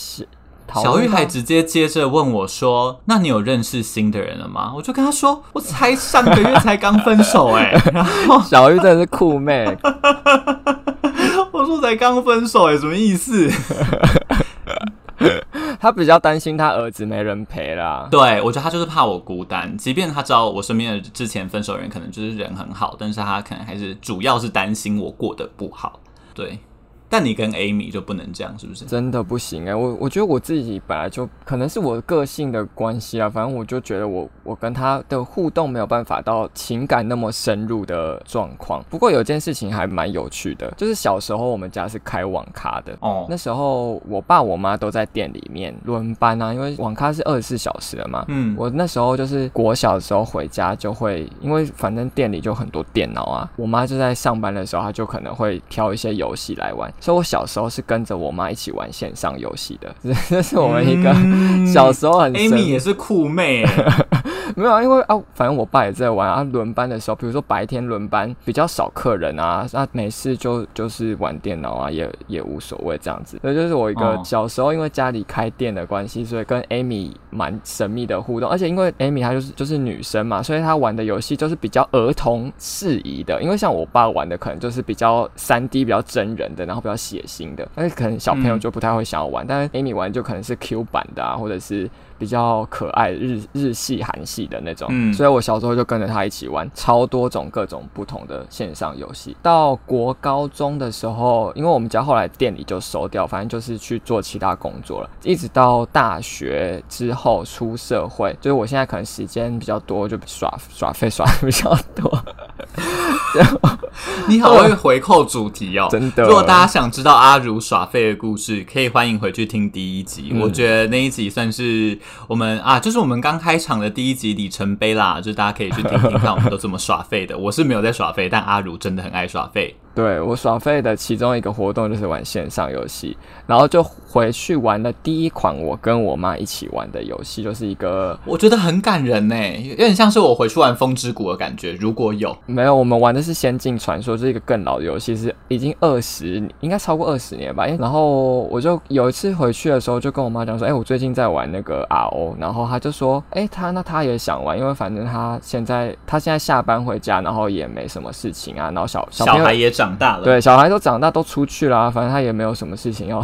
Speaker 2: 小玉还直接接着问我说：“那你有认识新的人了吗？”我就跟他说：“我才上个月才刚分手哎。[LAUGHS] ”然后
Speaker 3: 小玉真的是酷妹，
Speaker 2: 我说才刚分手哎，什么意思？[LAUGHS]
Speaker 3: 他比较担心他儿子没人陪啦。
Speaker 2: 对，我觉得他就是怕我孤单，即便他知道我身边的之前分手的人可能就是人很好，但是他可能还是主要是担心我过得不好。对。但你跟 Amy 就不能这样，是不是？
Speaker 3: 真的不行哎、欸！我我觉得我自己本来就可能是我个性的关系啊，反正我就觉得我我跟他的互动没有办法到情感那么深入的状况。不过有件事情还蛮有趣的，就是小时候我们家是开网咖的哦。那时候我爸我妈都在店里面轮班啊，因为网咖是二十四小时的嘛。嗯，我那时候就是国小的时候回家就会，因为反正店里就很多电脑啊，我妈就在上班的时候，她就可能会挑一些游戏来玩。所以我小时候是跟着我妈一起玩线上游戏的，[LAUGHS] 这是我们一个小时候很。
Speaker 2: Amy 也是酷妹，[LAUGHS] [LAUGHS]
Speaker 3: 没有啊，因为啊，反正我爸也在玩啊。轮班的时候，比如说白天轮班比较少客人啊，那没事就就是玩电脑啊，也也无所谓这样子。所以就是我一个小时候，因为家里开店的关系，所以跟 Amy 蛮神秘的互动。而且因为 Amy 她就是就是女生嘛，所以她玩的游戏就是比较儿童适宜的。因为像我爸玩的可能就是比较三 D、比较真人的，然后比较血腥。的，但是可能小朋友就不太会想要玩，嗯、但是 Amy 玩就可能是 Q 版的啊，或者是比较可爱日日系、韩系的那种。嗯，所以我小时候就跟着他一起玩超多种各种不同的线上游戏。到国高中的时候，因为我们家后来店里就收掉，反正就是去做其他工作了。一直到大学之后出社会，就是我现在可能时间比较多，就耍耍废耍的比较多。
Speaker 2: 你好会回扣主题哦，
Speaker 3: 真的。
Speaker 2: 如果大家想知道阿如耍废的故事，可以欢迎回去听第一集。嗯、我觉得那一集算是我们啊，就是我们刚开场的第一集里程碑啦，就是大家可以去听听看，我们都这么耍废的。我是没有在耍废，但阿如真的很爱耍废。
Speaker 3: 对，我耍废的其中一个活动就是玩线上游戏，然后就回去玩了第一款我跟我妈一起玩的游戏，就是一个
Speaker 2: 我觉得很感人呢，有点像是我回去玩风之谷的感觉。如果有
Speaker 3: 没有？我们玩的是《仙境传说》，是一个更老的游戏，是已经二十，应该超过二十年吧。然后我就有一次回去的时候，就跟我妈讲说：“哎，我最近在玩那个 RO。”然后她就说：“哎，她那她也想玩，因为反正她现在她现在下班回家，然后也没什么事情啊，然后小
Speaker 2: 小孩也长。”长大了，
Speaker 3: 对，小孩都长大都出去了，反正他也没有什么事情要。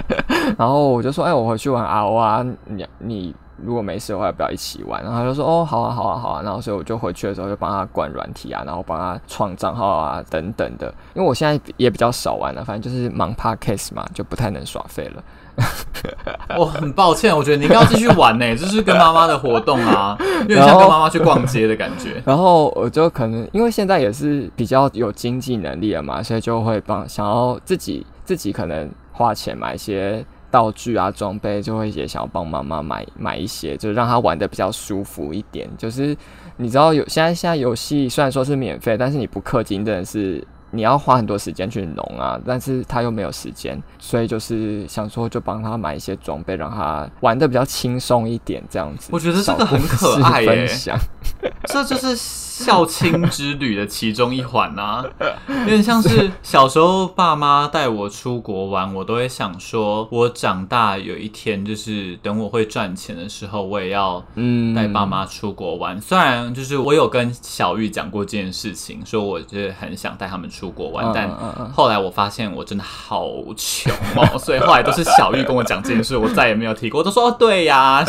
Speaker 3: [LAUGHS] 然后我就说，哎、我回去玩 RO 啊，你你如果没事的话，要不要一起玩？然后他就说，哦，好啊，好啊，好啊。然后所以我就回去的时候就帮他灌软体啊，然后帮他创账号啊等等的。因为我现在也比较少玩了，反正就是忙 Podcast 嘛，就不太能耍废了。[LAUGHS]
Speaker 2: 我很抱歉，我觉得你应该要继续玩呢，[LAUGHS] 这是跟妈妈的活动啊，有点像跟妈妈去逛街的感觉。
Speaker 3: 然后 [LAUGHS] 我就可能因为现在也是比较有经济能力了嘛，所以就会帮想要自己自己可能花钱买一些道具啊装备，就会也想要帮妈妈买买一些，就是让她玩的比较舒服一点。就是你知道有现在现在游戏虽然说是免费，但是你不氪金真的是。你要花很多时间去弄啊，但是他又没有时间，所以就是想说就帮他买一些装备，让他玩的比较轻松一点，这样子。
Speaker 2: 我觉得这个很可爱耶，这就是。校庆之旅的其中一环啊，有点像是小时候爸妈带我出国玩，我都会想说，我长大有一天就是等我会赚钱的时候，我也要嗯带爸妈出国玩。虽然就是我有跟小玉讲过这件事情，说我就是很想带他们出国玩，但后来我发现我真的好穷哦，[LAUGHS] 所以后来都是小玉跟我讲这件事，我再也没有提过。我都说哦对呀，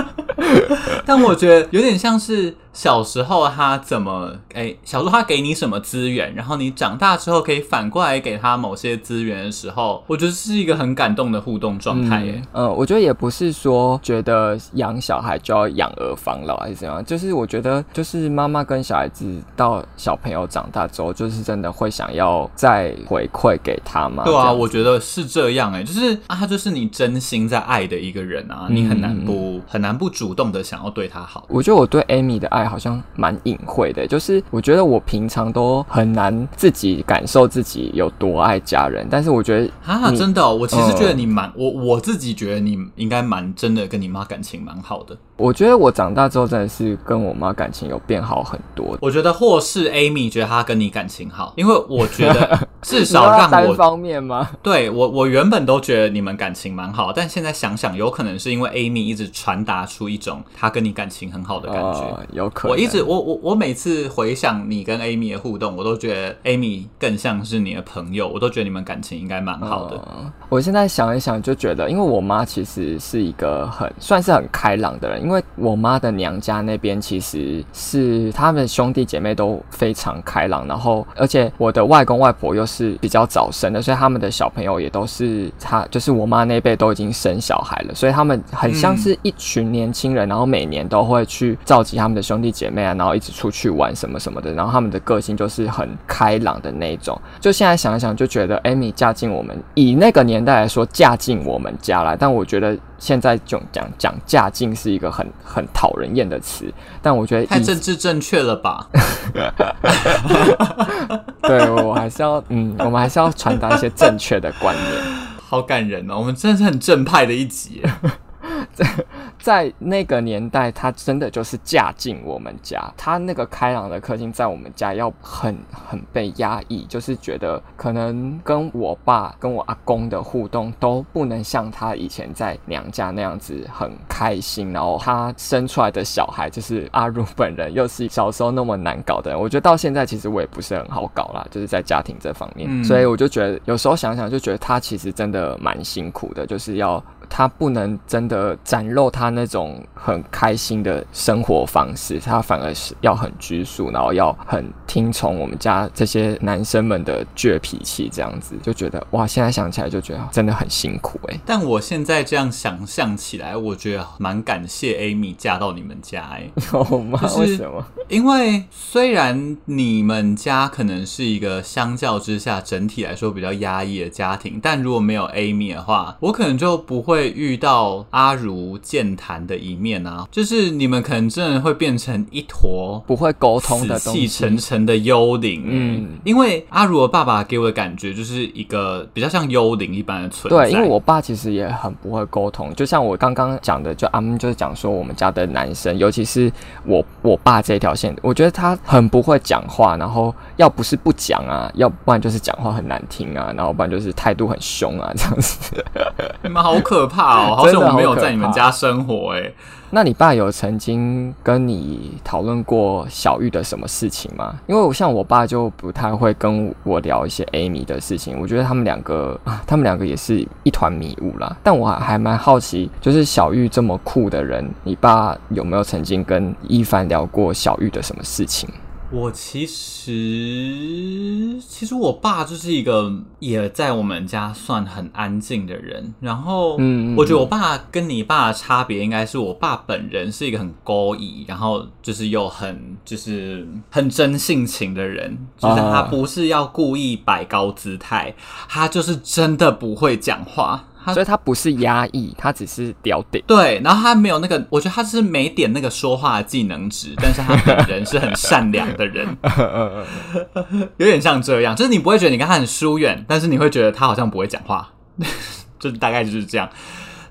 Speaker 2: [LAUGHS] 但我觉得有点像是。小时候他怎么哎、欸？小时候他给你什么资源，然后你长大之后可以反过来给他某些资源的时候，我觉得是一个很感动的互动状态耶。
Speaker 3: 嗯，我觉得也不是说觉得养小孩就要养儿防老还是怎样，就是我觉得就是妈妈跟小孩子到小朋友长大之后，就是真的会想要再回馈给他嘛。
Speaker 2: 对啊，我觉得是这样哎，就是啊，他就是你真心在爱的一个人啊，你很难不、嗯、很难不主动的想要对他好。
Speaker 3: 我觉得我对 Amy 的爱好像蛮隐晦的，就是我觉得我平常都很难自己感受自己有多爱家人，但是我觉得
Speaker 2: 啊，真的、哦，我其实觉得你蛮、嗯、我我自己觉得你应该蛮真的跟你妈感情蛮好的。
Speaker 3: 我觉得我长大之后真的是跟我妈感情有变好很多。
Speaker 2: 我觉得或是 Amy 觉得她跟你感情好，因为我觉得 [LAUGHS] 至少让我
Speaker 3: 单方面吗？
Speaker 2: 对我我原本都觉得你们感情蛮好，但现在想想，有可能是因为 Amy 一直传达出一种她跟你感情很好的感觉，
Speaker 3: 哦、有可能。
Speaker 2: 我一直我我我每次回想你跟 Amy 的互动，我都觉得 Amy 更像是你的朋友，我都觉得你们感情应该蛮好的、
Speaker 3: 哦。我现在想一想，就觉得，因为我妈其实是一个很算是很开朗的人，因为我妈。的娘家那边其实是他们兄弟姐妹都非常开朗，然后而且我的外公外婆又是比较早生的，所以他们的小朋友也都是他就是我妈那辈都已经生小孩了，所以他们很像是一群年轻人，然后每年都会去召集他们的兄弟姐妹啊，然后一直出去玩什么什么的，然后他们的个性就是很开朗的那种。就现在想一想，就觉得艾米嫁进我们，以那个年代来说嫁进我们家来，但我觉得。现在就讲讲嫁进是一个很很讨人厌的词，但我觉得
Speaker 2: 太政治正确了吧？[LAUGHS]
Speaker 3: 对，我还是要嗯，我们还是要传达一些正确的观念。
Speaker 2: 好感人哦，我们真的是很正派的一集。[LAUGHS]
Speaker 3: 在那个年代，她真的就是嫁进我们家。她那个开朗的个性，在我们家要很很被压抑，就是觉得可能跟我爸、跟我阿公的互动都不能像她以前在娘家那样子很开心。然后她生出来的小孩，就是阿如本人，又是小时候那么难搞的人。我觉得到现在，其实我也不是很好搞啦，就是在家庭这方面。嗯、所以我就觉得，有时候想想，就觉得她其实真的蛮辛苦的，就是要。他不能真的展露他那种很开心的生活方式，他反而是要很拘束，然后要很听从我们家这些男生们的倔脾气，这样子就觉得哇，现在想起来就觉得真的很辛苦哎。
Speaker 2: 但我现在这样想象起来，我觉得蛮感谢 Amy 嫁到你们家哎。
Speaker 3: 有 [LAUGHS] 吗？为什么？
Speaker 2: 因为虽然你们家可能是一个相较之下整体来说比较压抑的家庭，但如果没有 Amy 的话，我可能就不会。会遇到阿如健谈的一面啊，就是你们可能真的会变成一坨
Speaker 3: 不会沟通的、
Speaker 2: 死气沉沉的幽灵。嗯，因为阿如的爸爸给我的感觉就是一个比较像幽灵一般的存在。
Speaker 3: 对，因为我爸其实也很不会沟通，就像我刚刚讲的，就阿们就是讲说我们家的男生，尤其是我我爸这条线，我觉得他很不会讲话，然后要不是不讲啊，[LAUGHS] 要不然就是讲话很难听啊，然后不然就是态度很凶啊，这样子。[LAUGHS]
Speaker 2: 你们好可。可怕哦！[LAUGHS] 好像我没有在你们家生活哎。
Speaker 3: 那你爸有曾经跟你讨论过小玉的什么事情吗？因为我像我爸就不太会跟我聊一些 Amy 的事情。我觉得他们两个，[SIGHS] 他们两个也是一团迷雾啦。但我还蛮好奇，就是小玉这么酷的人，你爸有没有曾经跟一凡聊过小玉的什么事情？
Speaker 2: 我其实，其实我爸就是一个也在我们家算很安静的人。然后，嗯，我觉得我爸跟你爸的差别，应该是我爸本人是一个很高义，然后就是又很就是很真性情的人。就是他不是要故意摆高姿态，他就是真的不会讲话。
Speaker 3: 所以他不是压抑，他只是屌点。
Speaker 2: 对，然后他没有那个，我觉得他是没点那个说话的技能值，但是他本人是很善良的人，[LAUGHS] 有点像这样，就是你不会觉得你跟他很疏远，但是你会觉得他好像不会讲话，[LAUGHS] 就大概就是这样。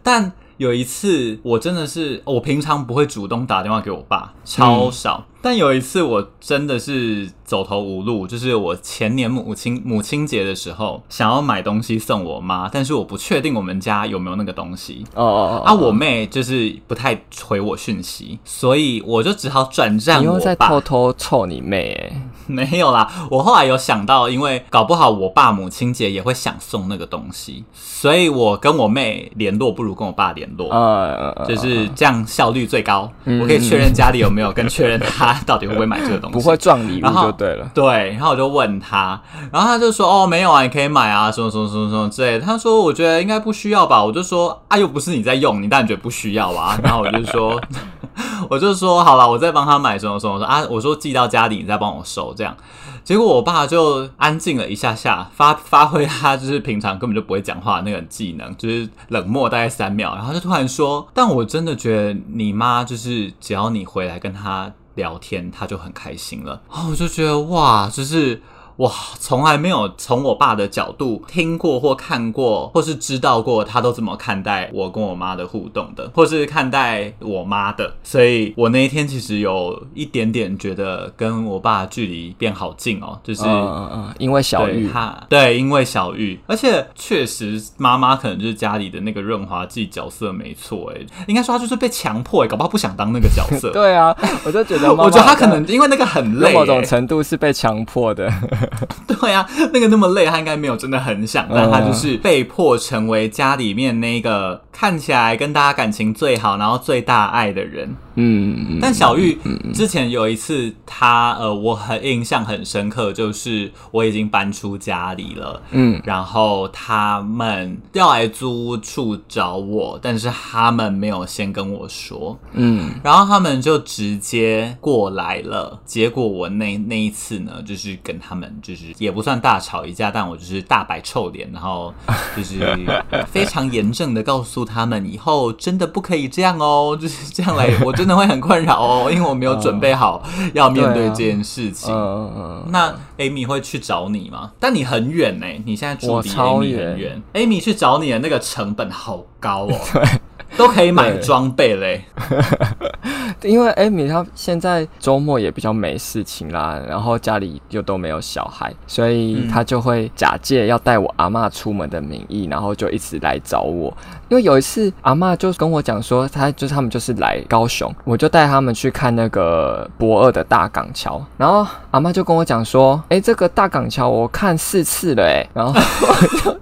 Speaker 2: 但有一次，我真的是我平常不会主动打电话给我爸，超少。嗯但有一次我真的是走投无路，就是我前年母亲母亲节的时候想要买东西送我妈，但是我不确定我们家有没有那个东西。哦哦哦。啊，我妹就是不太回我讯息，所以我就只好转战我爸。你又
Speaker 3: 在偷偷臭你妹？[LAUGHS]
Speaker 2: 没有啦，我后来有想到，因为搞不好我爸母亲节也会想送那个东西，所以我跟我妹联络不如跟我爸联络。嗯，就是这样效率最高。我可以确认家里有没有，跟确认他。到底会不会买这个东西？
Speaker 3: 不会撞礼物就对了。
Speaker 2: 对，然后我就问他，然后他就说：“哦，没有啊，你可以买啊，什么什么什么什么之类的。”他说：“我觉得应该不需要吧。”我就说：“啊，又不是你在用，你当然觉得不需要啊。[LAUGHS] ”然后我就说：“我就说好了，我再帮他买什么什么什么啊。”我说寄到家里，你再帮我收这样。结果我爸就安静了一下下，发 [LAUGHS] 发挥他就是平常根本就不会讲话那个技能，就是冷漠大概三秒，然后就突然说：“但我真的觉得你妈就是只要你回来跟她聊天，他就很开心了。”然后我就觉得哇，就是。哇，从来没有从我爸的角度听过或看过，或是知道过他都怎么看待我跟我妈的互动的，或是看待我妈的。所以我那一天其实有一点点觉得跟我爸距离变好近哦，就是
Speaker 3: 嗯嗯，因为小玉
Speaker 2: 他对，因为小玉，而且确实妈妈可能就是家里的那个润滑剂角色没错，哎，应该说她就是被强迫，哎，搞不好不想当那个角色。[LAUGHS]
Speaker 3: 对啊，我就觉得
Speaker 2: 我觉得她可能因为那个很累，
Speaker 3: 某种程度是被强迫的。[LAUGHS]
Speaker 2: 对呀、啊，那个那么累，他应该没有真的很想，但他就是被迫成为家里面那个看起来跟大家感情最好，然后最大爱的人。嗯，但小玉之前有一次他，他呃，我很印象很深刻，就是我已经搬出家里了，嗯，然后他们要来租屋处找我，但是他们没有先跟我说，嗯，然后他们就直接过来了。结果我那那一次呢，就是跟他们就是也不算大吵一架，但我就是大摆臭脸，然后就是 [LAUGHS] 非常严正的告诉他们，以后真的不可以这样哦，就是这样来，我就。真的会很困扰哦，因为我没有准备好要面对这件事情。Uh, 那 Amy 会去找你吗？但你很远呢，你现在住离 Amy 很远。Amy 去找你的那个成本好高哦。[LAUGHS] 对。都可以买装备嘞，[LAUGHS]
Speaker 3: 因为艾米她现在周末也比较没事情啦，然后家里又都没有小孩，所以她就会假借要带我阿妈出门的名义，然后就一直来找我。因为有一次阿妈就跟我讲说，她就是他们就是来高雄，我就带他们去看那个博二的大港桥，然后阿妈就跟我讲说，哎，这个大港桥我看四次了，哎，然后我就。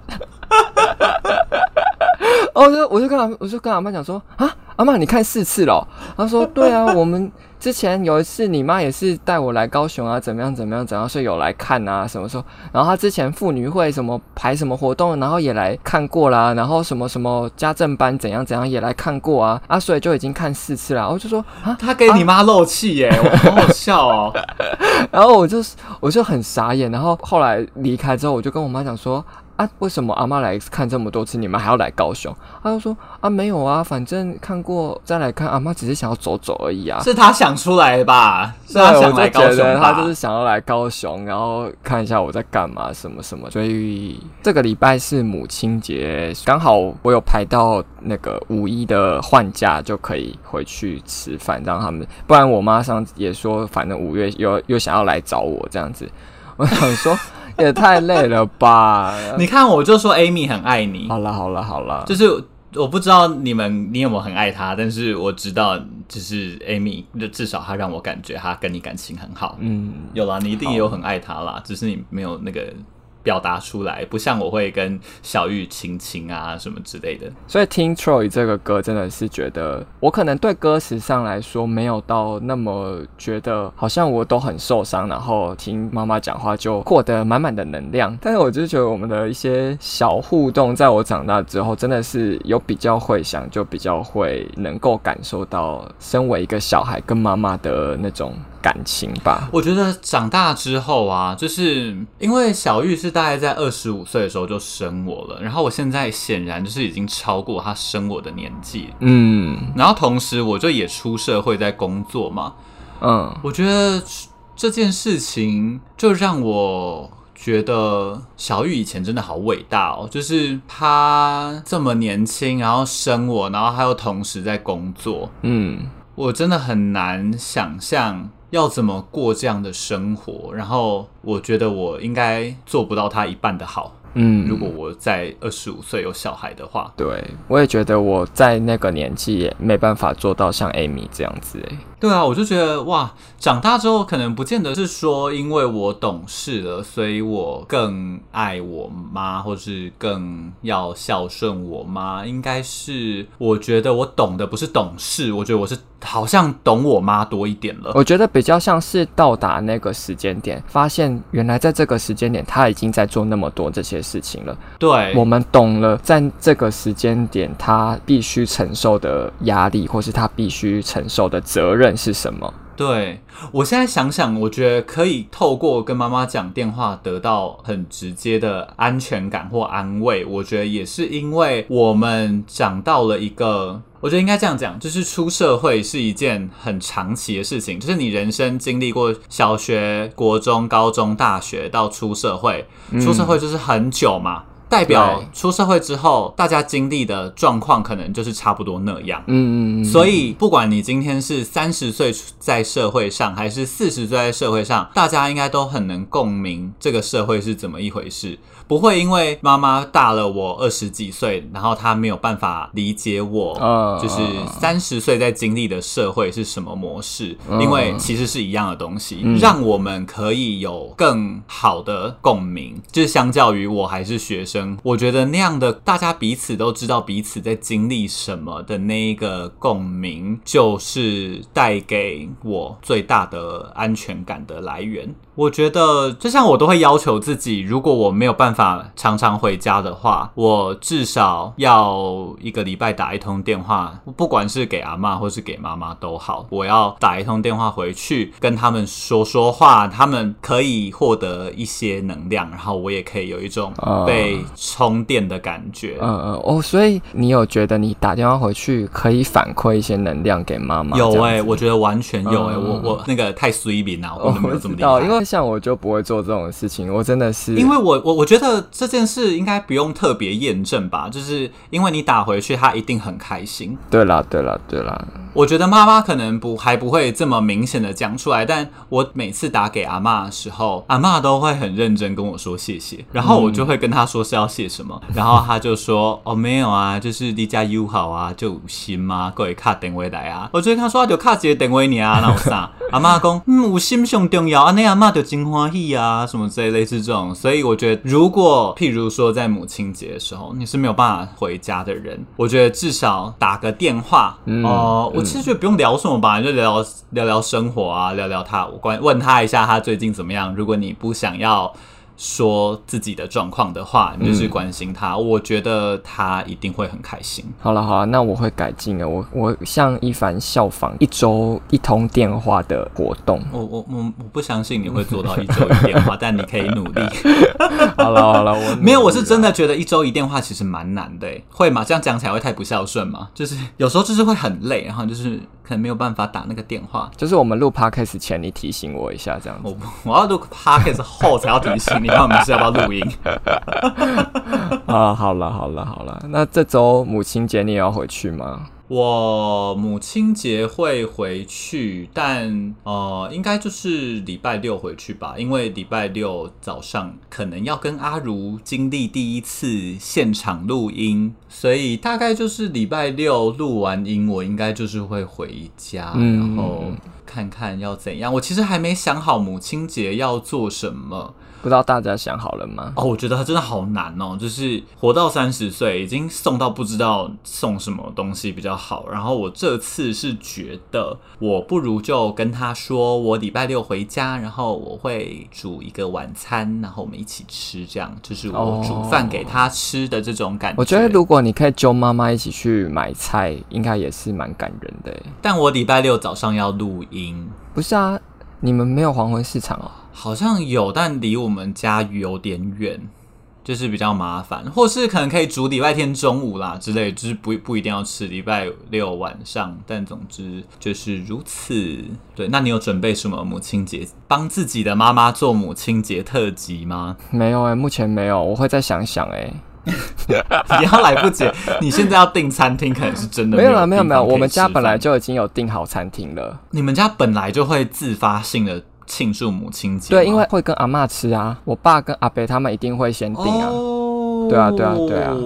Speaker 3: 哦，我就我就跟阿我就跟阿妈讲说啊，阿妈你看四次了。他说对啊，我们之前有一次你妈也是带我来高雄啊，怎么样怎么样怎样，所以有来看啊，什么时候？然后他之前妇女会什么排什么活动，然后也来看过啦，然后什么什么家政班怎样怎样也来看过啊，啊，所以就已经看四次了。我就说啊，
Speaker 2: 他给你妈漏气耶，我好好笑哦。[LAUGHS]
Speaker 3: 然后我就我就很傻眼，然后后来离开之后，我就跟我妈讲说。啊，为什么阿妈来看这么多次，你们还要来高雄？他就说啊，没有啊，反正看过再来看。阿妈只是想要走走而已啊。
Speaker 2: 是他想出来的吧？是他想来高雄吧？
Speaker 3: 他就是想要来高雄，然后看一下我在干嘛，什么什么。所以这个礼拜是母亲节，刚好我有排到那个五一的换假，就可以回去吃饭，让他们。不然我妈上次也说，反正五月又又想要来找我这样子。我想说。[LAUGHS] 也太累了吧！[LAUGHS]
Speaker 2: 你看，我就说 Amy 很爱你。
Speaker 3: 好了，好了，好了，
Speaker 2: 就是我不知道你们你有没有很爱他，但是我知道，就是 Amy，就至少他让我感觉他跟你感情很好。嗯，有啦，你一定也有很爱他啦，只是你没有那个。表达出来，不像我会跟小玉亲亲啊什么之类的。
Speaker 3: 所以听 Troy 这个歌，真的是觉得我可能对歌词上来说没有到那么觉得，好像我都很受伤，然后听妈妈讲话就获得满满的能量。但是我就觉得我们的一些小互动，在我长大之后，真的是有比较会想，就比较会能够感受到身为一个小孩跟妈妈的那种。感情吧，
Speaker 2: 我觉得长大之后啊，就是因为小玉是大概在二十五岁的时候就生我了，然后我现在显然就是已经超过她生我的年纪，嗯，然后同时我就也出社会在工作嘛，嗯，我觉得这件事情就让我觉得小玉以前真的好伟大哦，就是她这么年轻，然后生我，然后还有同时在工作，嗯，我真的很难想象。要怎么过这样的生活？然后我觉得我应该做不到他一半的好。嗯，如果我在二十五岁有小孩的话，
Speaker 3: 对，我也觉得我在那个年纪也没办法做到像 Amy 这样子诶。
Speaker 2: 对啊，我就觉得哇，长大之后可能不见得是说因为我懂事了，所以我更爱我妈，或是更要孝顺我妈。应该是我觉得我懂的不是懂事，我觉得我是好像懂我妈多一点了。
Speaker 3: 我觉得比较像是到达那个时间点，发现原来在这个时间点他已经在做那么多这些事情了。
Speaker 2: 对，
Speaker 3: 我们懂了，在这个时间点他必须承受的压力，或是他必须承受的责任。是什么？
Speaker 2: 对，我现在想想，我觉得可以透过跟妈妈讲电话得到很直接的安全感或安慰。我觉得也是因为我们长到了一个，我觉得应该这样讲，就是出社会是一件很长期的事情，就是你人生经历过小学、国中、高中、大学到出社会，出社会就是很久嘛。代表出社会之后，大家经历的状况可能就是差不多那样。嗯嗯，所以不管你今天是三十岁在社会上，还是四十岁在社会上，大家应该都很能共鸣这个社会是怎么一回事。不会因为妈妈大了我二十几岁，然后她没有办法理解我，就是三十岁在经历的社会是什么模式。因为其实是一样的东西，让我们可以有更好的共鸣。就是相较于我还是学生。我觉得那样的大家彼此都知道彼此在经历什么的那一个共鸣，就是带给我最大的安全感的来源。我觉得，就像我都会要求自己，如果我没有办法常常回家的话，我至少要一个礼拜打一通电话，不管是给阿妈或是给妈妈都好，我要打一通电话回去跟他们说说话，他们可以获得一些能量，然后我也可以有一种被充电的感觉。
Speaker 3: 嗯嗯哦，所以你有觉得你打电话回去可以反馈一些能量给妈妈？
Speaker 2: 有哎、欸，我觉得完全有哎、欸，我我那个太随便了，我根本没有这么厉害，
Speaker 3: 因为。像我就不会做这种事情，我真的是
Speaker 2: 因为我我我觉得这件事应该不用特别验证吧，就是因为你打回去，他一定很开心。
Speaker 3: 对啦，对啦，对啦。
Speaker 2: 我觉得妈妈可能不还不会这么明显的讲出来，但我每次打给阿嬷的时候，阿嬷都会很认真跟我说谢谢，然后我就会跟她说是要谢什么，[LAUGHS] 然后他就说哦没有啊，就是离家友好啊，就有心嘛，各位卡电话来啊，我就跟他说就卡几个电话你啊，[LAUGHS] 那有啥？阿妈讲嗯有心上重要啊，那阿妈就真欢喜啊，什么之类类似这种，所以我觉得如果譬如说在母亲节的时候你是没有办法回家的人，我觉得至少打个电话哦。嗯其实觉得不用聊什么吧，就聊聊聊生活啊，聊聊他，我关问他一下他最近怎么样。如果你不想要。说自己的状况的话，你就是关心他，嗯，我觉得他一定会很开心。
Speaker 3: 好了好了，那我会改进的。我我向一凡效仿一周一通电话的活动。
Speaker 2: 我我我我不相信你会做到一周一电话，但你可以努力。[LAUGHS]
Speaker 3: 好了好了，我
Speaker 2: 没有，我是真的觉得一周一电话其实蛮难的。会吗？这样讲起来会太不孝顺吗？就是有时候就是会很累，然后就是可能没有办法打那个电话。
Speaker 3: 就是我们录 podcast 前，你提醒我一下，这样子。
Speaker 2: 我我要录 podcast 后才要提醒你。那我们是要不要录音？[LAUGHS]
Speaker 3: 啊，好了好了好了，那这周母亲节你也要回去吗？
Speaker 2: 我母亲节会回去，但呃，应该就是礼拜六回去吧，因为礼拜六早上可能要跟阿如经历第一次现场录音，所以大概就是礼拜六录完音，我应该就是会回家，然后看看要怎样。我其实还没想好母亲节要做什么。
Speaker 3: 不知道大家想好了吗？
Speaker 2: 哦，我觉得他真的好难哦，就是活到三十岁，已经送到不知道送什么东西比较好。然后我这次是觉得，我不如就跟他说，我礼拜六回家，然后我会煮一个晚餐，然后我们一起吃，这样就是我煮饭给他吃的这种感觉。
Speaker 3: 我觉得如果你可以揪妈妈一起去买菜，应该也是蛮感人的。
Speaker 2: 但我礼拜六早上要录音，
Speaker 3: 不是啊？你们没有黄昏市场哦？
Speaker 2: 好像有，但离我们家有点远，就是比较麻烦。或是可能可以煮礼拜天中午啦之类，就是不不一定要吃礼拜六晚上。但总之就是如此。对，那你有准备什么母亲节帮自己的妈妈做母亲节特辑吗？
Speaker 3: 没有哎、欸，目前没有，我会再想想哎、欸。[LAUGHS]
Speaker 2: 你要来不及，你现在要订餐厅，可能是真的没
Speaker 3: 有了。没有没有，我们家本来就已经有订好餐厅了。
Speaker 2: 你们家本来就会自发性的庆祝母亲节？
Speaker 3: 对，因为会跟阿嬷吃啊，我爸跟阿伯他们一定会先订啊。Oh, 对啊对啊对啊。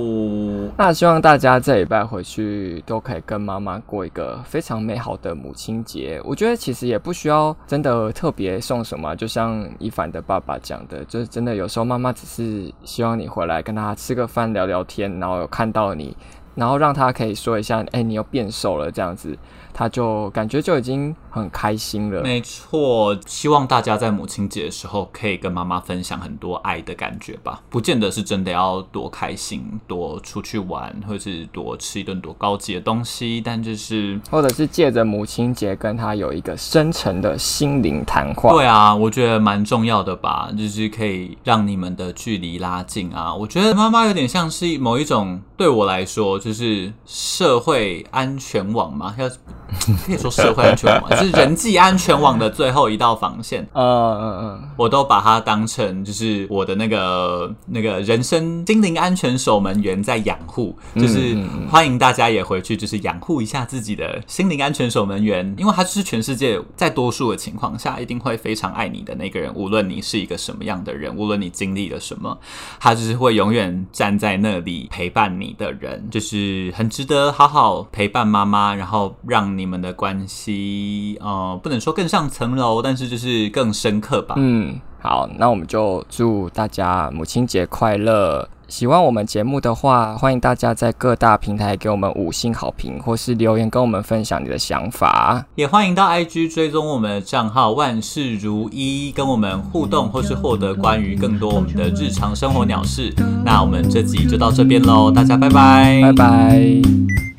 Speaker 3: 那希望大家这礼拜回去都可以跟妈妈过一个非常美好的母亲节。我觉得其实也不需要真的特别送什么，就像一凡的爸爸讲的，就是真的有时候妈妈只是希望你回来跟他吃个饭聊聊天，然后有看到你，然后让他可以说一下，哎，你又变瘦了这样子，他就感觉就已经很开心了。
Speaker 2: 没错，希望大家在母亲节的时候可以跟妈妈分享很多爱的感觉吧。不见得是真的要多开心，多出去玩，或者是多吃一顿多高级的东西，但就是
Speaker 3: 或者是借着母亲节跟她有一个深层的心灵谈话。
Speaker 2: 对啊，我觉得蛮重要的吧，就是可以让你们的距离拉近啊。我觉得妈妈有点像是某一种，对我来说就是社会安全网嘛，要可以说社会安全网，就 [LAUGHS] 是人际安全网的最后一道防线。
Speaker 3: 嗯嗯嗯，
Speaker 2: 我都把它当成就是我的那个那个人生心灵安全守门员在养护，就是欢迎大家也回去就是养护一下自己的心灵安全守门员，因为他就是全世界在多数的情况下一定会非常爱你的那个人，无论你是一个什么样的人，无论你经历了什么，他就是会永远站在那里陪伴你的人，就是很值得好好陪伴妈妈，然后让你们的关系，呃，不能说更上层楼，但是就是更深刻吧。
Speaker 3: 嗯，好，那我们就祝大家母亲节快乐。喜欢我们节目的话，欢迎大家在各大平台给我们五星好评，或是留言跟我们分享你的想法。
Speaker 2: 也欢迎到 IG 追踪我们的账号万事如一，跟我们互动，或是获得关于更多我们的日常生活鸟事。那我们这集就到这边喽，大家拜拜，
Speaker 3: 拜拜。